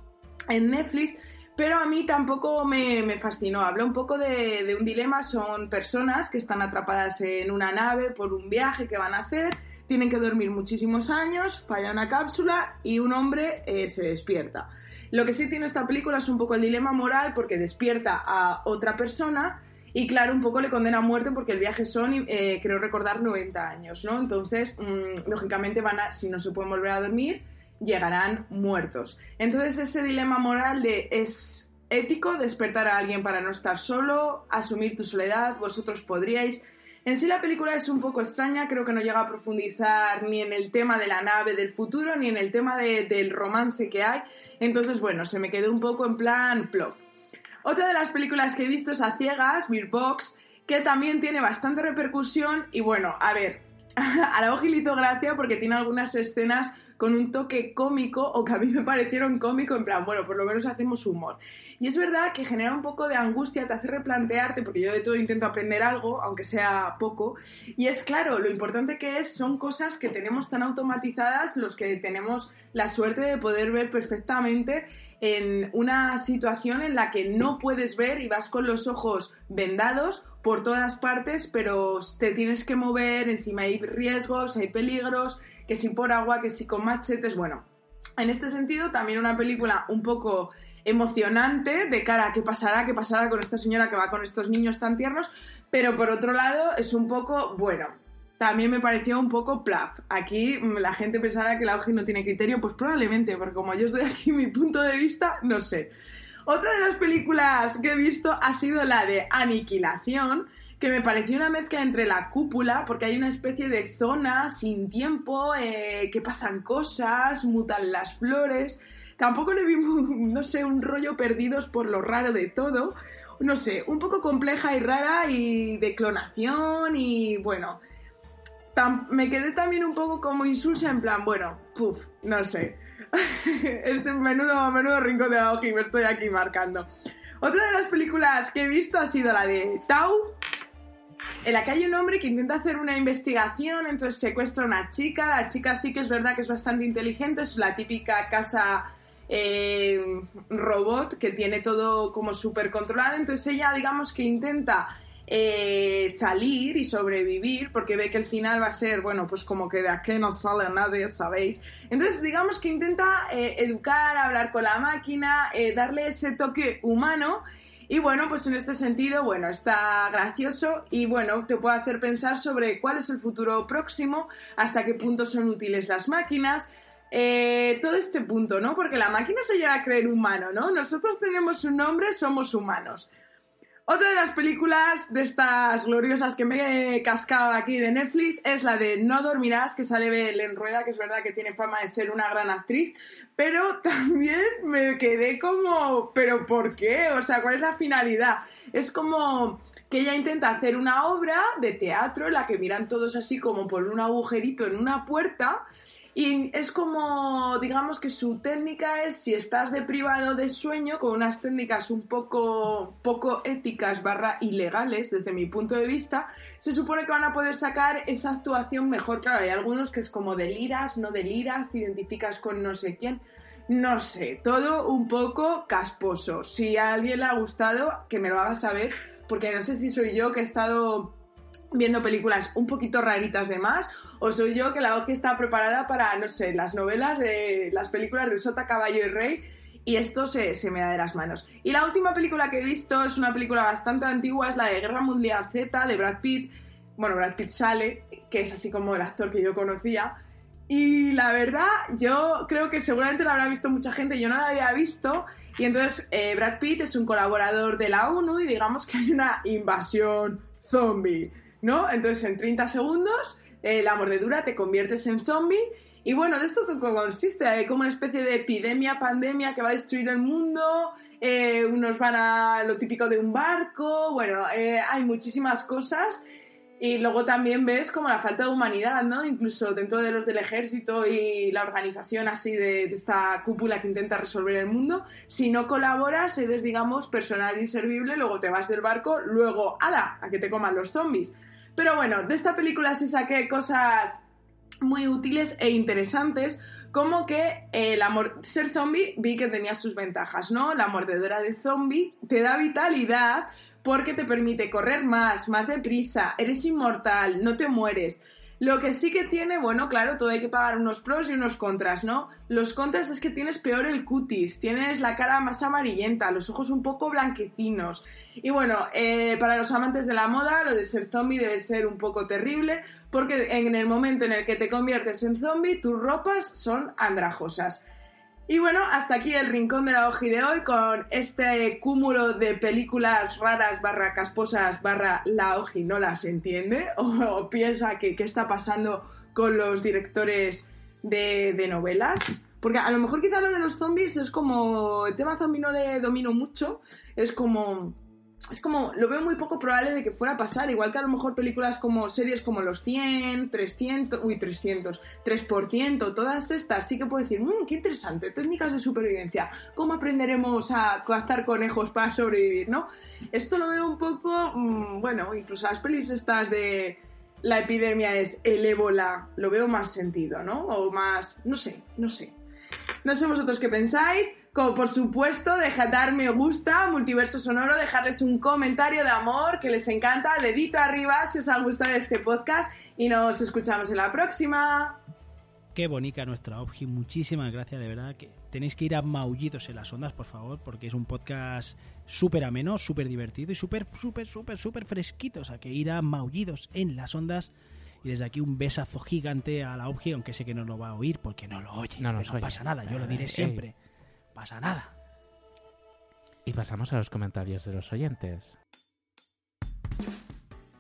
en Netflix, pero a mí tampoco me, fascinó. Habla un poco de, un dilema, son personas que están atrapadas en una nave por un viaje que van a hacer, tienen que dormir muchísimos años, falla una cápsula y un hombre eh, se despierta. Lo que sí tiene esta película es un poco el dilema moral porque despierta a otra persona y claro, un poco le condena a muerte porque el viaje son, eh, creo recordar, 90 años, ¿no? Entonces, mmm, lógicamente van a, si no se pueden volver a dormir, llegarán muertos. Entonces ese dilema moral de es ético despertar a alguien para no estar solo, asumir tu soledad, vosotros podríais. En sí la película es un poco extraña, creo que no llega a profundizar ni en el tema de la nave del futuro, ni en el tema de, del romance que hay. Entonces, bueno, se me quedó un poco en plan plof. Otra de las películas que he visto es A Ciegas, Beer Box, que también tiene bastante repercusión y bueno, a ver, a la Oji le hizo gracia porque tiene algunas escenas con un toque cómico o que a mí me parecieron cómico, en plan, bueno, por lo menos hacemos humor. Y es verdad que genera un poco de angustia, te hace replantearte, porque yo de todo intento aprender algo, aunque sea poco, y es claro, lo importante que es son cosas que tenemos tan automatizadas, los que tenemos la suerte de poder ver perfectamente en una situación en la que no puedes ver y vas con los ojos vendados por todas partes, pero te tienes que mover, encima hay riesgos, hay peligros, que si por agua, que si con machetes, bueno. En este sentido, también una película un poco emocionante de cara a qué pasará, qué pasará con esta señora que va con estos niños tan tiernos, pero por otro lado es un poco, bueno, también me pareció un poco plaf. Aquí mm, la gente pensará que la OGI no tiene criterio, pues probablemente, porque como yo estoy aquí, mi punto de vista, no sé. Otra de las películas que he visto ha sido la de Aniquilación, que me pareció una mezcla entre la cúpula, porque hay una especie de zona sin tiempo, eh, que pasan cosas, mutan las flores. Tampoco le vi, no sé, un rollo perdidos por lo raro de todo. No sé, un poco compleja y rara y de clonación y bueno, me quedé también un poco como insulsa en plan, bueno, puf, no sé. este menudo, menudo rincón de la y me estoy aquí marcando. Otra de las películas que he visto ha sido la de Tau, en la que hay un hombre que intenta hacer una investigación, entonces secuestra a una chica. La chica sí que es verdad que es bastante inteligente, es la típica casa eh, robot que tiene todo como súper controlado. Entonces ella, digamos que intenta eh, salir y sobrevivir, porque ve que el final va a ser, bueno, pues como que de aquí no sale nadie, ¿sabéis? Entonces, digamos que intenta eh, educar, hablar con la máquina, eh, darle ese toque humano. Y bueno, pues en este sentido, bueno, está gracioso y bueno, te puede hacer pensar sobre cuál es el futuro próximo, hasta qué punto son útiles las máquinas, todo este punto, ¿no? Porque la máquina se llega a creer humano, ¿no? Nosotros tenemos un nombre, somos humanos. Otra de las películas de estas gloriosas que me he cascado aquí de Netflix es la de No dormirás, que sale Belén Rueda, que es verdad que tiene fama de ser una gran actriz, pero también me quedé como, ¿pero por qué? O sea, ¿cuál es la finalidad? Es como que ella intenta hacer una obra de teatro en la que miran todos así como por un agujerito en una puerta y es como, digamos que su técnica es si estás de privado de sueño, con unas técnicas un poco, poco éticas barra ilegales desde mi punto de vista, se supone que van a poder sacar esa actuación mejor. Claro, hay algunos que es como deliras, no deliras, te identificas con no sé quién. No sé, todo un poco casposo. Si a alguien le ha gustado, que me lo haga saber, porque no sé si soy yo que he estado viendo películas un poquito raritas de más o soy yo que la que está preparada para, no sé, las novelas de las películas de Sota, Caballo y Rey y esto se, me da de las manos. Y la última película que he visto es una película bastante antigua, es la de Guerra Mundial Z de Brad Pitt. Bueno, Brad Pitt sale, que es así como el actor que yo conocía. Y la verdad, yo creo que seguramente la habrá visto mucha gente, yo no la había visto. Y entonces eh, Brad Pitt es un colaborador de la ONU y digamos que hay una invasión zombie, ¿no? Entonces en 30 segundos eh, la mordedura, te conviertes en zombie. Y bueno, de esto consiste, hay como una especie de epidemia, pandemia que va a destruir el mundo, eh, unos van a lo típico de un barco, bueno, eh, hay muchísimas cosas. Y luego también ves como la falta de humanidad, ¿no? Incluso dentro de los del ejército y la organización así de, de, esta cúpula que intenta resolver el mundo. Si no colaboras, eres, digamos, personal inservible, luego te vas del barco, luego, ¡ala! a que te coman los zombies. Pero bueno, de esta película sí saqué cosas muy útiles e interesantes, como que el amor, ser zombie vi que tenía sus ventajas, ¿no? La mordedora de zombie te da vitalidad porque te permite correr más, más deprisa, eres inmortal, no te mueres. Lo que sí que tiene, bueno, claro, todo hay que pagar unos pros y unos contras, ¿no? Los contras es que tienes peor el cutis, tienes la cara más amarillenta, los ojos un poco blanquecinos. Y bueno, eh, para los amantes de la moda, lo de ser zombie debe ser un poco terrible, porque en el momento en el que te conviertes en zombie, tus ropas son andrajosas. Y bueno, hasta aquí el rincón de la hoja de hoy con este cúmulo de películas raras barra casposas barra la hoja no las entiende o, piensa que qué está pasando con los directores de, de, novelas. Porque a lo mejor quizá lo de los zombies es como... El tema zombie no le domino mucho. Es como... es como, lo veo muy poco probable de que fuera a pasar, igual que a lo mejor películas como series como Los 100, 300, uy, 300, 3%, todas estas, sí que puedo decir, mmm, qué interesante, técnicas de supervivencia, cómo aprenderemos a cazar conejos para sobrevivir, ¿no? Esto lo veo un poco, mmm, bueno, incluso las pelis estas de la epidemia es el ébola, lo veo más sentido, ¿no? O más, no sé, no sé. No sé vosotros qué pensáis. Como por supuesto, dejad dar me gusta, multiverso sonoro, dejarles un comentario de amor que les encanta, dedito arriba si os ha gustado este podcast y nos escuchamos en la próxima. Qué bonita nuestra Obji, muchísimas gracias, de verdad. que Tenéis que ir a Maullidos en las ondas, por favor, porque es un podcast súper ameno, súper divertido y súper, súper, súper, súper fresquito. O sea, que ir a Maullidos en las ondas. Y desde aquí un besazo gigante a la Obji, aunque sé que no lo va a oír porque no lo oye. No oye. pasa nada, yo lo diré Eh, siempre. Pasa nada. Y pasamos a los comentarios de los oyentes.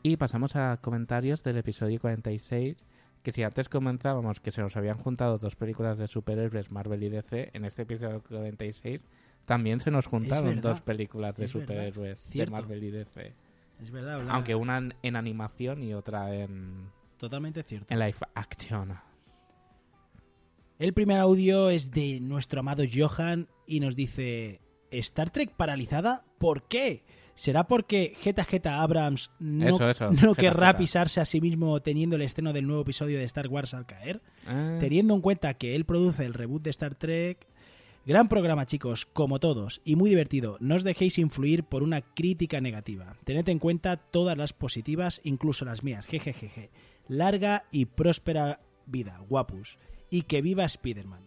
Y pasamos a comentarios del episodio 46, que si antes comentábamos que se nos habían juntado dos películas de superhéroes Marvel y DC, en este episodio 46 también se nos juntaron verdad, dos películas de superhéroes de. Marvel y DC. Es verdad, Aunque una en, en animación y otra en, Totalmente cierto. en live action. El primer audio es de nuestro amado Johan y nos dice: ¿Star Trek paralizada? ¿Por qué? ¿Será porque Geta Geta Abrams no, Eso, eso, no Geta querrá Geta. pisarse a sí mismo teniendo el estreno del nuevo episodio de Star Wars al caer? Ah. Teniendo en cuenta que él produce el reboot de Star Trek. Gran programa, chicos, como todos, y muy divertido. No os dejéis influir por una crítica negativa. Tened en cuenta todas las positivas, incluso las mías. Jejejeje. Larga y próspera vida, guapus. Y que viva Spider-Man.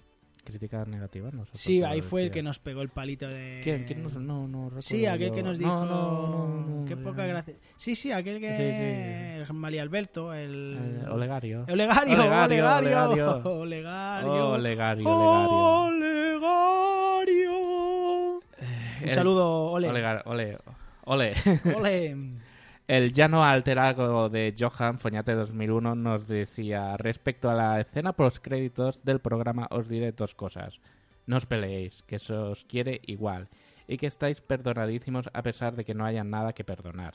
Crítica negativa, no sé Sí, ahí fue el que nos pegó el palito de... ¿Quién? ¿Quién nos- no, no recuerdo Sí, aquel yo. que nos No, dijo... no, no, no, Qué poca gracia. Sí, sí, aquel que... Sí, El Mali Alberto, el... Eh, Olegario. Olegario, Olegario, Olegario. Olegario. Olegario. Olegario, Olegario. Olegario. Un El- saludo, Ole. Olegar- ole. Ole. Ole. El llano alterago de Johan Foñate 2001 nos decía respecto a la escena post créditos del programa os diré dos cosas. No os peleéis, que se os quiere igual y que estáis perdonadísimos a pesar de que no haya nada que perdonar.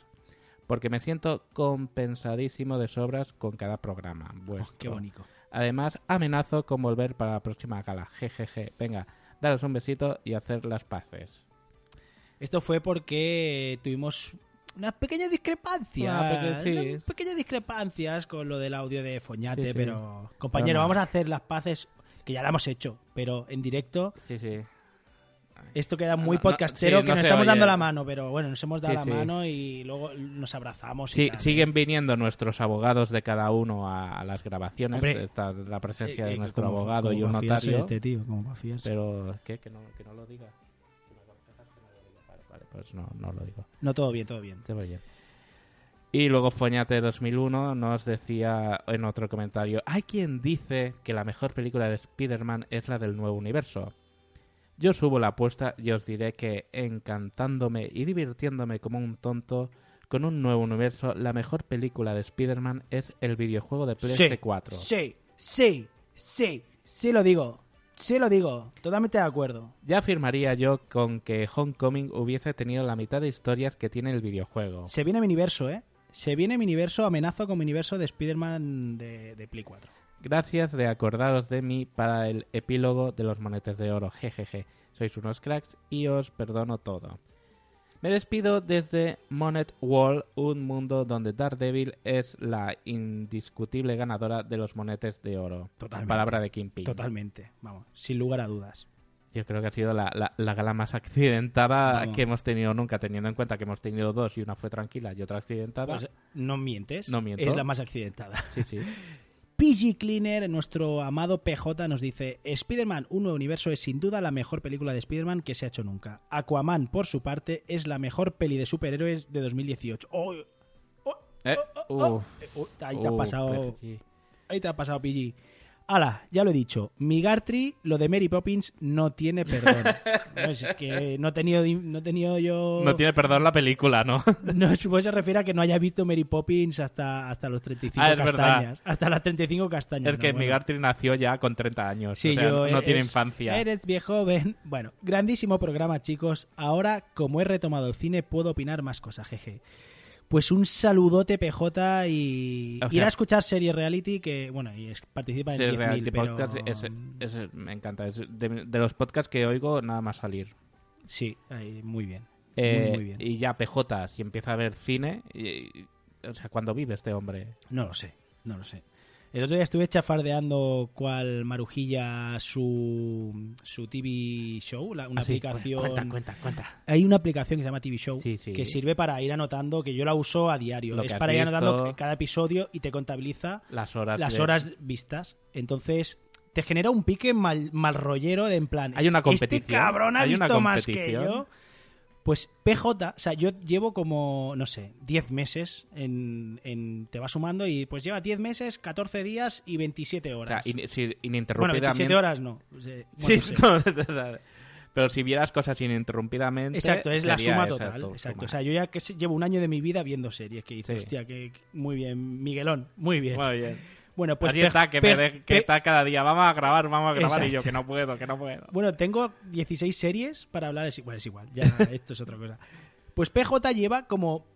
Porque me siento compensadísimo de sobras con cada programa. vuestro. Oh, qué bonito. Además, amenazo con volver para la próxima gala. Jejeje. Venga, daros un besito y hacer las paces. Esto fue porque tuvimos una pequeña discrepancia. Una peque- sí. unas pequeñas discrepancias con lo del audio de Foñate, Sí, sí. pero compañero, vamos a hacer las paces que ya la hemos hecho, pero en directo. Sí, sí. Esto queda muy No, no, podcastero sí, que no nos estamos oye. dando la mano, pero bueno, nos hemos dado Sí, la sí. mano y luego nos abrazamos. y tal. siguen viniendo nuestros abogados de cada uno a, las grabaciones. Hombre, Está la presencia eh, de eh, nuestro abogado y un notario. este tío, como. Pero, ¿qué? Que no, que no lo diga. Pues no, no lo digo. No, todo bien, todo bien. Voy bien. Y luego Foñate 2001 nos decía en otro comentario, hay quien dice que la mejor película de Spider-Man es la del nuevo universo. Yo subo la apuesta y os diré que encantándome y divirtiéndome como un tonto con un nuevo universo, la mejor película de Spider-Man es el videojuego de PS4. Sí, sí, sí, sí lo digo. Sí lo digo. Totalmente de acuerdo. Ya afirmaría yo con que Homecoming hubiese tenido la mitad de historias que tiene el videojuego. Se viene Miniverso, ¿eh? Se viene Miniverso, amenazo con Miniverso de Spider-Man de, de Play 4. Gracias de acordaros de mí para el epílogo de los monetes de oro. Jejeje. Sois unos cracks y os perdono todo. Me despido desde Monet Wall, un mundo donde Daredevil es la indiscutible ganadora de los monetes de oro. Totalmente. Palabra de Kingpin. Totalmente, vamos, sin lugar a dudas. Yo creo que ha sido la, la- la gala más accidentada Vamos. que hemos tenido nunca, teniendo en cuenta que hemos tenido dos y una fue tranquila y otra accidentada. Pues, no mientes. No miento. Es la más accidentada. Sí, sí. PG Cleaner, nuestro amado PJ, nos dice: Spider-Man, un nuevo universo, es sin duda la mejor película de Spider-Man que se ha hecho nunca. Aquaman, por su parte, es la mejor peli de superhéroes de 2018. ¡Oh! Eh, uf, Uh, ahí te ha pasado. Ahí te ha pasado, PG. Ala, ya lo he dicho. Migartri, lo de Mary Poppins no tiene perdón. No, es que no he tenido, no he tenido yo... No tiene perdón la película, ¿no? No, supongo que se refiere a que no haya visto Mary Poppins hasta, hasta los 35 Ah, es verdad. castañas. Hasta las 35 castañas. Es que no, bueno. Migartri nació ya con 30 años. Sí, o sea, yo no, tiene eres- infancia. Eres viejo joven. Bueno, grandísimo programa, chicos. Ahora, como he retomado el cine, puedo opinar más cosas, jeje. Pues un saludote PJ y O ir a escuchar serie reality que, bueno, y es- participa en Sí, 10.000, Reality pero... Es- es- me encanta. Es de, de los podcasts que oigo, nada más salir. Sí, ahí, muy bien. Eh, muy, muy bien. Y ya PJ, si empieza a ver cine, y- y- o sea, ¿cuándo vive este hombre? No lo sé, no lo sé. El otro día estuve chafardeando cual marujilla su, su TV Show, la- una Ah, sí, aplicación... Cuenta, cuenta, cuenta. Hay una aplicación que se llama TV Show Sí, sí. que sirve para ir anotando, que yo la uso a diario. Lo es para ir anotando cada episodio y te contabiliza Las horas. las de- horas vistas. Entonces te genera un pique mal, mal rollero de en plan. Hay una Este competición, cabrón ha hay una visto más que yo. Pues PJ, o sea, yo llevo como, no sé, 10 meses en, en- Te va sumando y pues lleva 10 meses, 14 días y 27 O sea, horas. in- si- bueno, ininterrumpidamente. 27 horas no. Bueno, sí. no. Pero si vieras cosas ininterrumpidamente. Exacto, es la suma total. Exacto. suma. O sea, yo ya que llevo un año de mi vida viendo series que dices, Sí. hostia, que que- muy bien, Miguelón, muy bien. Muy bien. Bueno, pues está, que, pe- me de- que pe- está cada día. Vamos a grabar, vamos a grabar. Y yo, que no puedo, que no puedo. Bueno, tengo 16 series para hablar. Es, bueno, es igual, ya esto es otra cosa. Pues PJ lleva como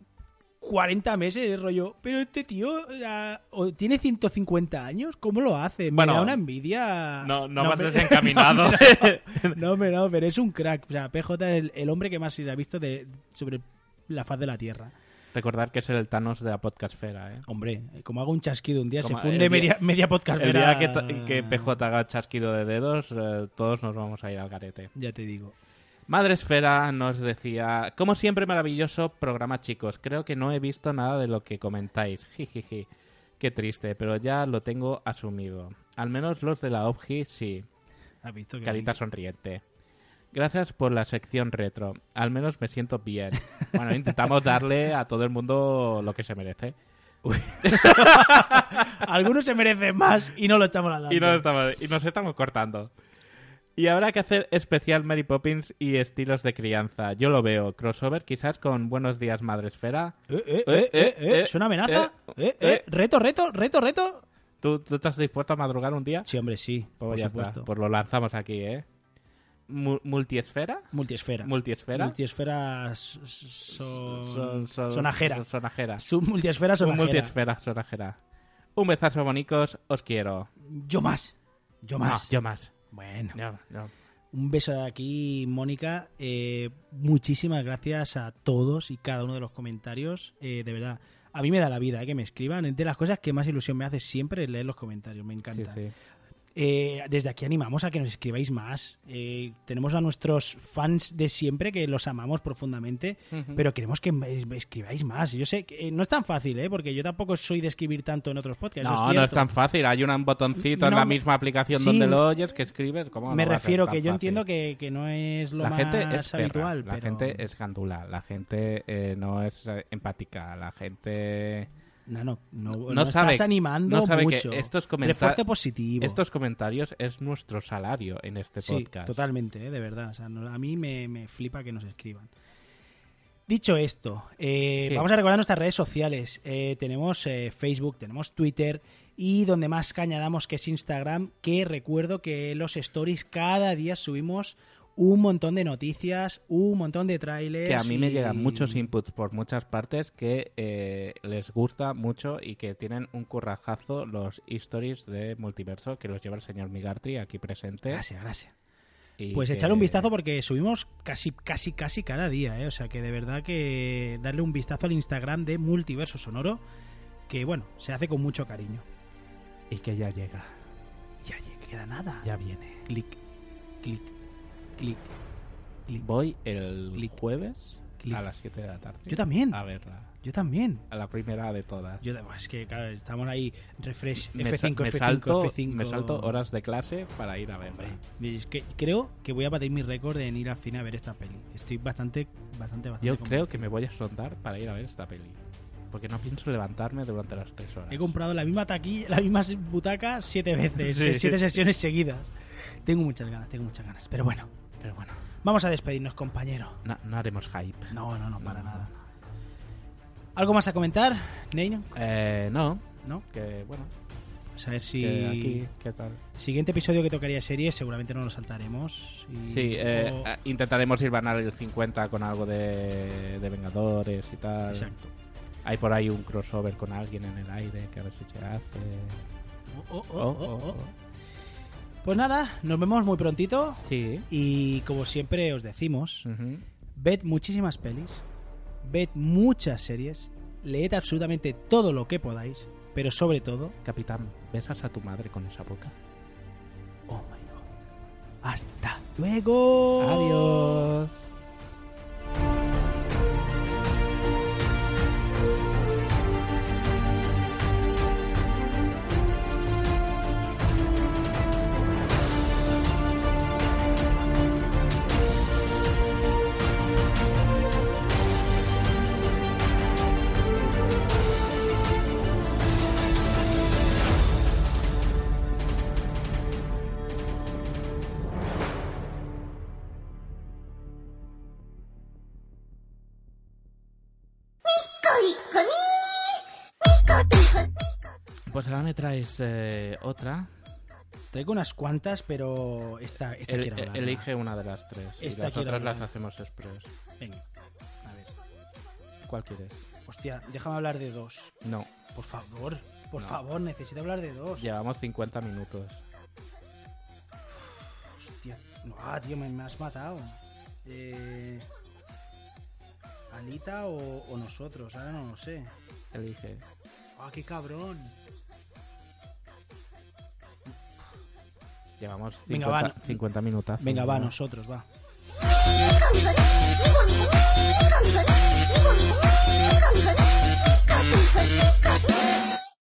40 meses, rollo. Pero este tío o sea, tiene 150 años. ¿Cómo lo hace? Me Bueno, da una envidia. no- no hombre, desencaminado. No, no, pero es un crack. O sea, PJ es el, el hombre que más se ha visto de, sobre la faz de la Tierra. Recordar que es el Thanos de la podcastfera, ¿eh? Hombre, como hago un chasquido un día, Como se funde día- media, media podcast. El día que, PJ haga chasquido de dedos, eh, todos nos vamos a ir al garete. Ya te digo. Madre Esfera nos decía, como siempre maravilloso programa chicos, creo que no he visto nada de lo que comentáis, jijiji, qué triste, pero ya lo tengo asumido. Al menos los de la OBGI sí. Has visto que Carita sonriente. Gracias por la sección retro, al menos me siento bien. Bueno, intentamos darle a todo el mundo lo que se merece. Algunos se merecen más y no lo estamos dando. Y, no estamos, y nos estamos cortando. Y habrá que hacer especial Mary Poppins y estilos de crianza. Yo lo veo. Crossover quizás con Buenos Días Madre Esfera. Eh, eh, eh, eh, eh, ¿Es una amenaza? Eh, eh, Reto, reto, reto, reto. ¿Tú, ¿Tú estás dispuesto a madrugar un día? Sí, hombre, sí. Pues por ya supuesto. está. Pues lo lanzamos aquí, ¿eh? Mu- ¿Multiesfera? Multiesfera. ¿Multiesfera? Multiesfera son... Son- son- sonajera. son- sonajera. Multiesfera sonajera. multiesfera sonajera. Un besazo, bonicos. Os quiero. Yo más. Yo más. No, yo más. Bueno. No, no. Un beso de aquí, Mónica. Eh, muchísimas gracias a todos y cada uno de los comentarios. Eh, de verdad, a mí me da la vida eh, que me escriban. De las cosas que más ilusión me hace siempre es leer los comentarios. Me encanta. Sí, sí. Eh, desde aquí animamos a que nos escribáis más. Eh, tenemos a nuestros fans de siempre que los amamos profundamente, pero queremos que escribáis más. Yo sé que eh, no es tan fácil, ¿eh? porque yo tampoco soy de escribir tanto en otros podcasts. No, no es tan fácil. Hay un botoncito en la misma aplicación sí, donde lo oyes que escribes. ¿Cómo Me no refiero que yo fácil? entiendo que, que no es lo la más gente es perra, habitual. la pero- gente es gandula, la gente eh, no es eh, empática, la gente No, no, no, no no sabe, estás animando no sabe mucho. que estos Refuerzo positivo. estos comentarios es nuestro salario en este Sí, podcast. totalmente, ¿eh? de verdad. O sea, no- a mí me, me flipa que nos escriban. Dicho esto, eh, Sí. vamos a recordar nuestras redes sociales. Eh, tenemos Facebook, tenemos Twitter y donde más caña damos que es Instagram, que recuerdo que los stories cada día subimos un montón de noticias, un montón de trailers. que a mí me llegan muchos inputs por muchas partes que eh, les gusta mucho y que tienen un currajazo los stories de multiverso que los lleva el señor Migartri aquí presente. Gracias, gracias. Y Pues que- echar un vistazo porque subimos casi, casi, casi cada día, ¿eh? O sea que de verdad que darle un vistazo al Instagram de Multiverso Sonoro, que bueno, se hace con mucho cariño. Y que ya llega. Ya llega, queda nada. Ya viene. Clic, clic, clic, clic. Voy el jueves a las 7 de la tarde. Yo también. A verla. Yo también. A la primera de todas. Yo, es que, claro, estamos ahí, refresh, me, F5, sa- me F5, salto, F5. me salto horas de clase para ir a verla. Hombre, es que creo que voy a batir mi récord en ir al cine a ver esta peli. Estoy bastante, bastante, bastante Yo creo que me voy a sondar para ir a ver esta peli. Porque no pienso levantarme durante las tres horas. He comprado la misma taquilla, la misma butaca siete veces, Sí. siete sesiones seguidas. Tengo muchas ganas, tengo muchas ganas. Pero bueno, Pero bueno, vamos a despedirnos, compañero. no, no haremos hype. No, no, no, para nada. ¿Algo más a comentar, Neino? Eh, no. ¿No? Que bueno. Pues a ver si. que aquí, ¿qué tal? Siguiente episodio que tocaría series, seguramente no lo saltaremos. y- Sí, eh, eh, intentaremos ir ganar el 50 con algo de, de Vengadores y tal. Exacto. Hay por ahí un crossover con alguien en el aire que a ver si se hace. Oh, oh, oh, Oh, oh, oh, oh. Pues nada, nos vemos muy prontito. Sí. Y como siempre os decimos, ved muchísimas pelis, ved muchas series, leed absolutamente todo lo que podáis, pero sobre todo, Capitán, ¿besas a tu madre con esa boca? oh my god, hasta luego. Adiós. Ahora me traes eh, otra. Traigo unas cuantas, pero esta, esta El- quiero hablar. elige una de las tres. y Esta las quiero otras las hacemos express. Venga, a ver. ¿Cuál quieres? Hostia, déjame hablar de dos. No. Por favor, por No. favor, necesito hablar de dos. Llevamos 50 minutos. Hostia, no, ah, tío, me, me has matado. Eh, ¿Alita o, o nosotros? Ahora no lo sé. Elige. Ah, qué cabrón. Llevamos 50, venga, 50. Venga, va, nosotros, va.